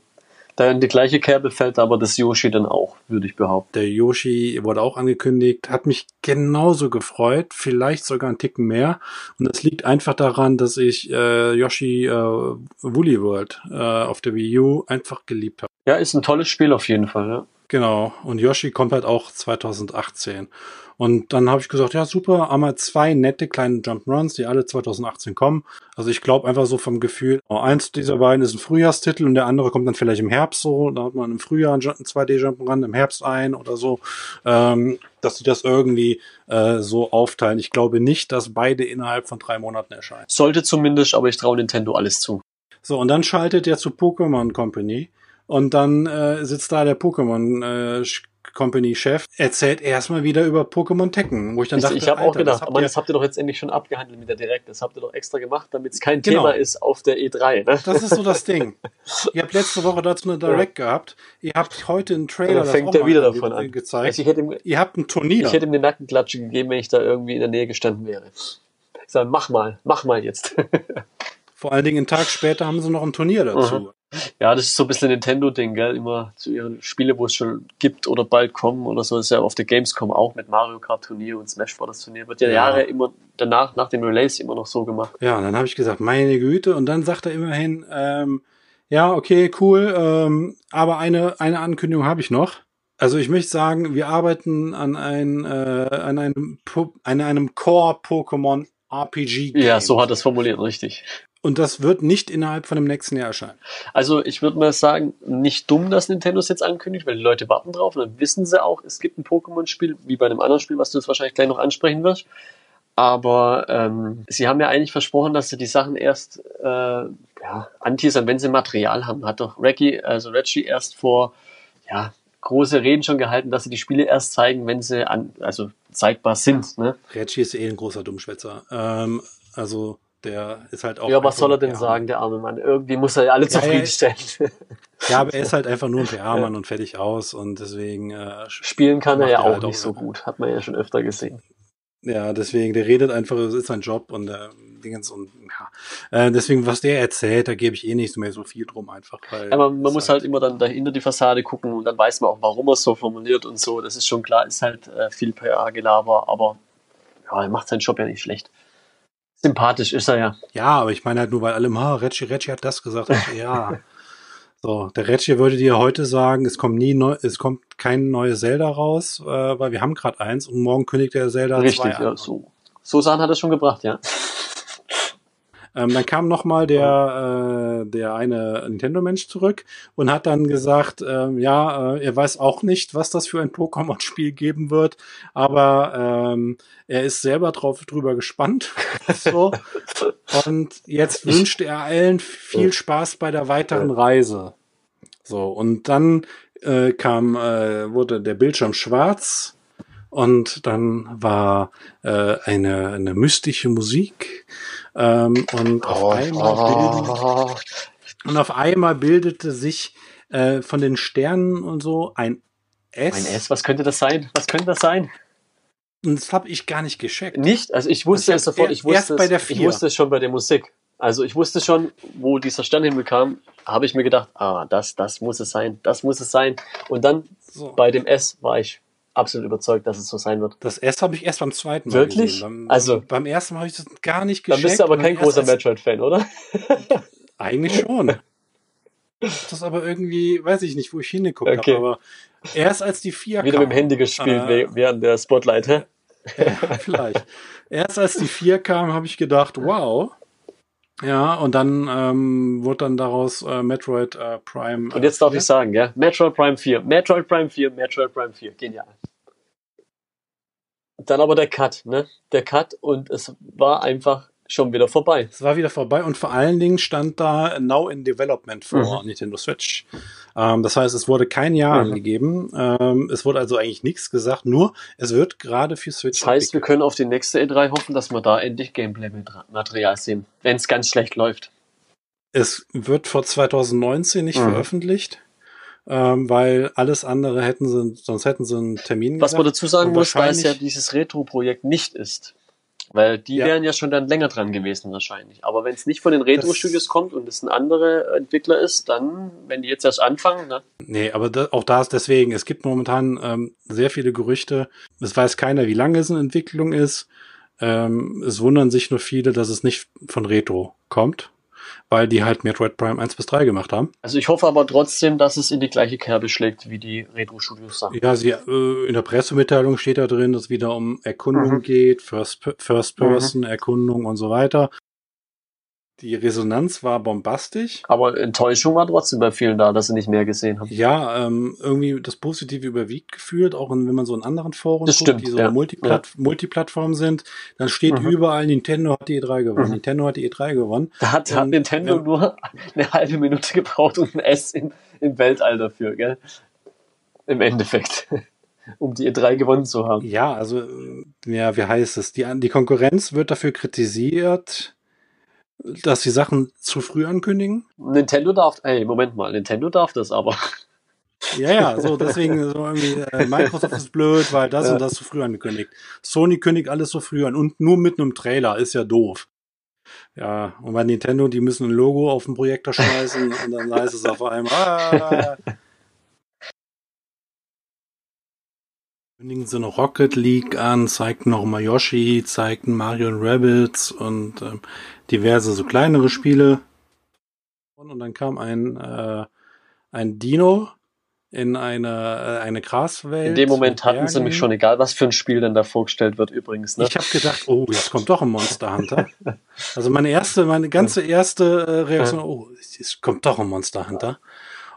Da in die gleiche Kerbe fällt aber das Yoshi dann auch, würde ich behaupten. Der Yoshi wurde auch angekündigt, hat mich genauso gefreut, vielleicht sogar ein Ticken mehr. Und das liegt einfach daran, dass ich äh, Yoshi äh, Woolly World äh, auf der Wii U einfach geliebt habe. Ja, ist ein tolles Spiel auf jeden Fall, ja. Genau. Und Yoshi kommt halt auch 2018. Und dann habe ich gesagt, ja super, einmal zwei nette kleine Jump'n'Runs, die alle 2018 kommen. Also ich glaube einfach so vom Gefühl, oh, eins dieser beiden ist ein Frühjahrstitel und der andere kommt dann vielleicht im Herbst so. Da hat man im Frühjahr einen 2D Jump'n'Run, im Herbst ein oder so. Ähm, dass sie das irgendwie äh, so aufteilen. Ich glaube nicht, dass beide innerhalb von drei Monaten erscheinen. Sollte zumindest, aber ich traue Nintendo alles zu. So, und dann schaltet er zu Pokémon Company und dann äh, sitzt da der Pokémon äh, Company-Chef, erzählt erstmal wieder über Pokémon Tekken, wo ich dann ich, dachte, ich habe auch gedacht, aber das habt ihr doch jetzt endlich schon abgehandelt mit der Direct. Das habt ihr doch extra gemacht, damit es kein genau. Thema ist auf der E3. Ne? Das ist so das Ding. ihr habt letzte Woche dazu eine Direct ja. gehabt. Ihr habt heute einen Trailer. Dann fängt er wieder davon an. Gezeigt. Also ich hätte ihm, ihr habt ein Turnier. Ich hätte ihm eine Nackenklatsche gegeben, wenn ich da irgendwie in der Nähe gestanden wäre. Ich sage, mach mal, mach mal jetzt. Vor allen Dingen einen Tag später haben sie noch ein Turnier dazu. Mhm. Ja, das ist so ein bisschen Nintendo-Ding, gell? Immer zu ihren Spiele, wo es schon gibt oder bald kommen oder so. Das ist ja auf der Gamescom auch mit Mario Kart Turnier und Smash Bros. Turnier. Wird ja, ja, Jahre immer danach, nach dem Release immer noch so gemacht. Ja, und dann habe ich gesagt, meine Güte. Und dann sagt er immerhin, ähm, ja, okay, cool, ähm, aber eine, eine Ankündigung habe ich noch. Also ich möchte sagen, wir arbeiten an, ein, äh, an einem, an einem Core-Pokémon RPG. -Game. Ja, so hat er es formuliert, richtig. Und das wird nicht innerhalb von dem nächsten Jahr erscheinen. Also ich würde mal sagen, nicht dumm, dass Nintendo es jetzt ankündigt, weil die Leute warten drauf und dann wissen sie auch, es gibt ein Pokémon-Spiel, wie bei einem anderen Spiel, was du jetzt wahrscheinlich gleich noch ansprechen wirst. Aber ähm, sie haben ja eigentlich versprochen, dass sie die Sachen erst äh, ja, anteasern, wenn sie Material haben. Hat doch Reggie, also Reggie erst vor ja, große Reden schon gehalten, dass sie die Spiele erst zeigen, wenn sie an, also zeigbar sind. Ne? Reggie ist eh ein großer Dummschwätzer. Ähm, also der ist halt auch. Ja, was soll er denn ja. sagen, der arme Mann? Irgendwie muss er ja alle zufriedenstellen. Ja, Ja, aber er ist halt einfach nur ein PR-Mann und fertig aus und deswegen. Äh, Spielen kann er ja auch halt nicht auch so gut, hat man ja schon öfter gesehen. Ja, deswegen, der redet einfach, es ist sein Job und äh, Dingens und ja. Äh, deswegen, was der erzählt, da gebe ich eh nicht mehr so viel drum einfach. Weil Aber man muss halt, halt immer dann dahinter die Fassade gucken und dann weiß man auch, warum er es so formuliert und so. Das ist schon klar, ist halt äh, viel PR-Gelaber, aber ja, er macht seinen Job ja nicht schlecht. Sympathisch ist er ja. Ja, aber ich meine halt nur, weil alle, ah, Reggie, Reggie hat das gesagt. ja. So, der Reggie würde dir heute sagen, es kommt nie neu, es kommt kein neues Zelda raus, äh, weil wir haben gerade eins und morgen kündigt der Zelda Richtig, 2 an. ja, so. So Sachen hat er schon gebracht, ja. Ähm, dann kam nochmal der, äh, der eine Nintendo-Mensch zurück und hat dann gesagt, äh, ja, äh, er weiß auch nicht, was das für ein Pokémon-Spiel geben wird, aber ähm, er ist selber drauf drüber gespannt. so. Und jetzt wünscht er allen viel Spaß bei der weiteren Reise. So, und dann äh, kam, äh, wurde der Bildschirm schwarz und dann war äh, eine, eine mystische Musik ähm, und, auf oh, einmal bilden, und auf einmal bildete sich äh, von den Sternen und so ein S. Ein S, was könnte das sein? Was könnte das sein? Und das habe ich gar nicht gescheckt. Nicht? Also ich wusste also es sofort, ich wusste, es, ich wusste es schon bei der Musik. Also ich wusste schon, wo dieser Sternenhimmel kam, habe ich mir gedacht, ah, das, das muss es sein, das muss es sein. Und dann so. bei dem S war ich absolut überzeugt, dass es so sein wird. Das S habe ich erst beim zweiten Mal Wirklich? Beim, also beim ersten Mal habe ich das gar nicht gescheckt. Dann bist du aber kein großer Metroid-Fan, oder? Eigentlich schon. Das ist aber irgendwie, weiß ich nicht, wo ich hingeguckt okay. habe, aber erst als die vier Wieder kam, mit dem Handy gespielt äh, während der Spotlight, hä? Ja, vielleicht. erst als die vier kam, habe ich gedacht, wow. Ja, und dann ähm, wurde dann daraus äh, Metroid äh, Prime. und jetzt darf 4. ich sagen, ja, Metroid Prime 4, Metroid Prime 4, Metroid Prime 4, genial. Dann aber der Cut, ne? Der Cut und es war einfach schon wieder vorbei. Es war wieder vorbei und vor allen Dingen stand da Now in Development vor mhm. Nintendo Switch. Ähm, das heißt, es wurde kein Jahr mhm. angegeben. Ähm, es wurde also eigentlich nichts gesagt, nur es wird gerade für Switch. Das heißt, entwickelt. wir können auf die nächste E3 hoffen, dass wir da endlich Gameplay-Material sehen, wenn es ganz schlecht läuft. Es wird vor 2019 nicht mhm. veröffentlicht. Ähm, weil alles andere hätten sie, sonst hätten sie einen Termin Was man dazu sagen muss, da es ja dieses Retro-Projekt nicht ist, weil die ja. wären ja schon dann länger dran gewesen wahrscheinlich. Aber wenn es nicht von den Retro-Studios kommt und es ein anderer Entwickler ist, dann, wenn die jetzt erst anfangen, ne? Nee, aber da, auch da ist deswegen, es gibt momentan ähm, sehr viele Gerüchte. Es weiß keiner, wie lange es in Entwicklung ist. Ähm, es wundern sich nur viele, dass es nicht von Retro kommt weil die halt Metroid Prime 1 bis 3 gemacht haben. Also ich hoffe aber trotzdem, dass es in die gleiche Kerbe schlägt wie die Retro Studios Sachen. Ja, sie, äh, in der Pressemitteilung steht da drin, dass es wieder um Erkundung mhm. geht, First, First Person mhm. Erkundung und so weiter. Die Resonanz war bombastisch. Aber Enttäuschung war trotzdem bei vielen da, dass sie nicht mehr gesehen haben. Ja, ähm, irgendwie das Positive überwiegt gefühlt, auch wenn man so in anderen Foren das guckt, stimmt, die so ja. Multiplat ja. Multiplattform sind, dann steht mhm. überall Nintendo hat die E3 gewonnen. Mhm. Nintendo hat die E3 gewonnen. Da hat, hat Nintendo ähm, nur eine halbe Minute gebraucht und ein S in, im Weltall dafür, gell? Im Endeffekt. um die E3 gewonnen zu haben. Ja, also, ja, wie heißt es? Die, die Konkurrenz wird dafür kritisiert, dass sie Sachen zu früh ankündigen? Nintendo darf, ey, Moment mal, Nintendo darf das aber. Ja, ja, so deswegen so irgendwie äh, Microsoft ist blöd, weil das ja. und das zu früh angekündigt. Sony kündigt alles so früh an und nur mit einem Trailer ist ja doof. Ja, und bei Nintendo, die müssen ein Logo auf den Projektor schmeißen und dann heißt es auf einmal. Ah, kündigen sie eine Rocket League an, zeigten noch mal Yoshi, zeigten Mario Rabbits und ähm, diverse so kleinere Spiele. Und dann kam ein, äh, ein Dino in eine, äh, eine Graswelt. In dem Moment hatten sie mich schon, egal was für ein Spiel denn da vorgestellt wird übrigens. Ne? Ich habe gedacht, oh, jetzt kommt doch ein Monster Hunter. also meine erste, meine ganze erste äh, Reaktion, oh, es kommt doch ein Monster Hunter.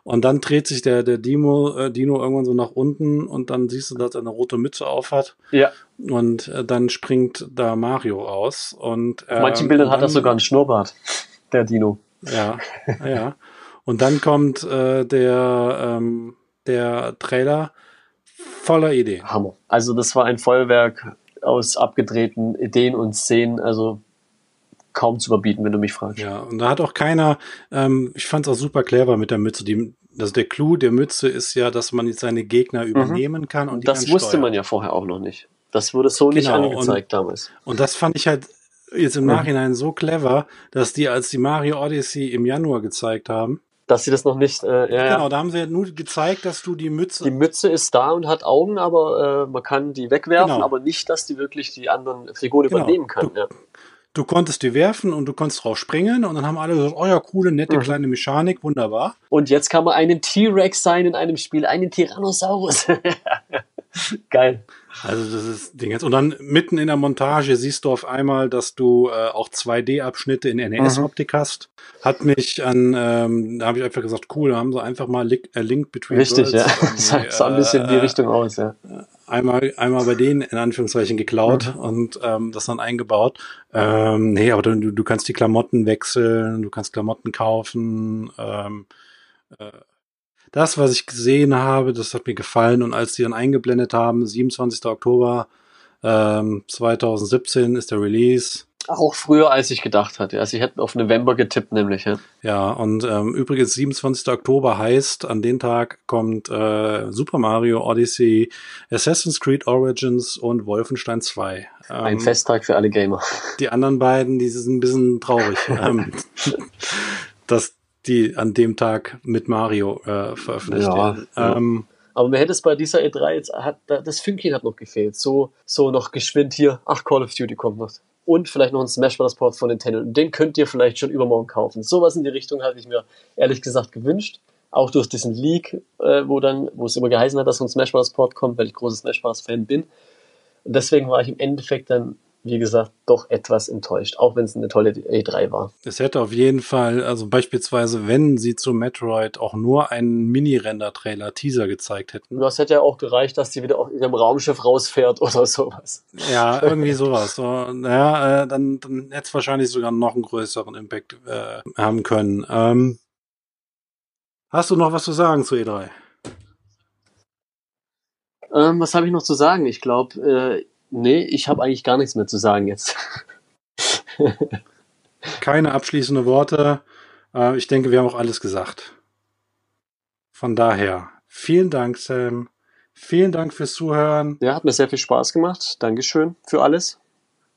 Und dann dreht sich der, der Dino, äh, Dino irgendwann so nach unten und dann siehst du, dass er eine rote Mütze auf hat. Ja. Und äh, dann springt da Mario aus. Und, ähm, Auf manchen Bildern hat er sogar einen Schnurrbart, der Dino. Ja, ja. Und dann kommt äh, der, ähm, der Trailer voller Ideen. Hammer. Also das war ein Feuerwerk aus abgedrehten Ideen und Szenen. Also kaum zu überbieten, wenn du mich fragst. Ja, und da hat auch keiner, ähm, ich fand es auch super clever mit der Mütze. Die, also der Clou der Mütze ist ja, dass man jetzt seine Gegner Mhm. übernehmen kann und die das wusste steuern. man ja vorher auch noch nicht. Das wurde so nicht Genau, angezeigt damals. Und das fand ich halt jetzt im Mhm. Nachhinein so clever, dass die, als die Mario Odyssey im Januar gezeigt haben, Dass sie das noch nicht, äh, ja, genau, da haben sie ja nur gezeigt, dass du die Mütze Die Mütze ist da und hat Augen, aber äh, man kann die wegwerfen, Genau. aber nicht, dass die wirklich die anderen Figuren Genau. übernehmen kann. Ja. Du konntest die werfen und du konntest drauf springen und dann haben alle gesagt, oh ja, coole, nette Mhm. kleine Mechanik, wunderbar. Und jetzt kann man einen T-Rex sein in einem Spiel, einen Tyrannosaurus. Geil. Also das ist Ding jetzt. Und dann mitten in der Montage siehst du auf einmal, dass du äh, auch 2D-Abschnitte in NES-Optik hast. Hat mich an, ähm, da habe ich einfach gesagt, cool, da haben sie einfach mal Link, äh, Link Between Richtig, ja. Worlds Das sah ein bisschen in die äh, Richtung aus, ja. einmal, einmal bei denen in Anführungszeichen geklaut Mhm. und ähm, das dann eingebaut. Ähm, nee, aber du, du kannst die Klamotten wechseln, du kannst Klamotten kaufen. Ähm, äh, das, was ich gesehen habe, das hat mir gefallen und als die dann eingeblendet haben, 27. Oktober ähm, 2017 ist der Release. Auch früher, als ich gedacht hatte. Also ich hätte auf November getippt, nämlich, ja. Ja, und ähm, übrigens 27. Oktober heißt, an den Tag kommt äh, Super Mario Odyssey, Assassin's Creed Origins und Wolfenstein 2. Ein Ähm, Festtag für alle Gamer. Die anderen beiden, die sind ein bisschen traurig, ähm, dass die an dem Tag mit Mario äh, veröffentlicht Ja, werden. ja. Ähm, Aber mir hätte es bei dieser E3 jetzt, hat, da- das Fünkchen hat noch gefehlt. So, so noch geschwind hier, ach, Call of Duty kommt noch. Und vielleicht noch ein Smash Bros. Port von Nintendo. Und den könnt ihr vielleicht schon übermorgen kaufen. Sowas in die Richtung hatte ich mir ehrlich gesagt gewünscht. Auch durch diesen Leak, äh, wo dann, wo es immer geheißen hat, dass so ein Smash Bros. Port kommt, weil ich großer Smash Bros. Fan bin. Und deswegen war ich im Endeffekt dann, wie gesagt, doch etwas enttäuscht. Auch wenn es eine tolle E3 war. es hätte auf jeden Fall, also beispielsweise, wenn sie zu Metroid auch nur einen Mini-Render-Trailer, Teaser gezeigt hätten. Das hätte ja auch gereicht, dass sie wieder auf ihrem Raumschiff rausfährt oder sowas. Ja, irgendwie sowas. So, naja, äh, dann, dann hätte es wahrscheinlich sogar noch einen größeren Impact äh, haben können. Ähm, hast du noch was zu sagen zu E E3? Ähm, was habe ich noch zu sagen? Ich glaube, äh, nee, ich habe eigentlich gar nichts mehr zu sagen jetzt. Keine abschließende Worte. Äh, ich denke, wir haben auch alles gesagt. Von daher, vielen Dank, Sam. Vielen Dank fürs Zuhören. Ja, hat mir sehr viel Spaß gemacht. Dankeschön für alles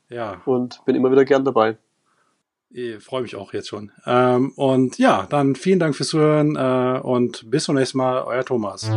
Ja, und bin immer wieder gern dabei. ich freue mich auch jetzt schon. Ähm, und ja, dann vielen Dank fürs Zuhören äh, und bis zum nächsten Mal, euer Thomas.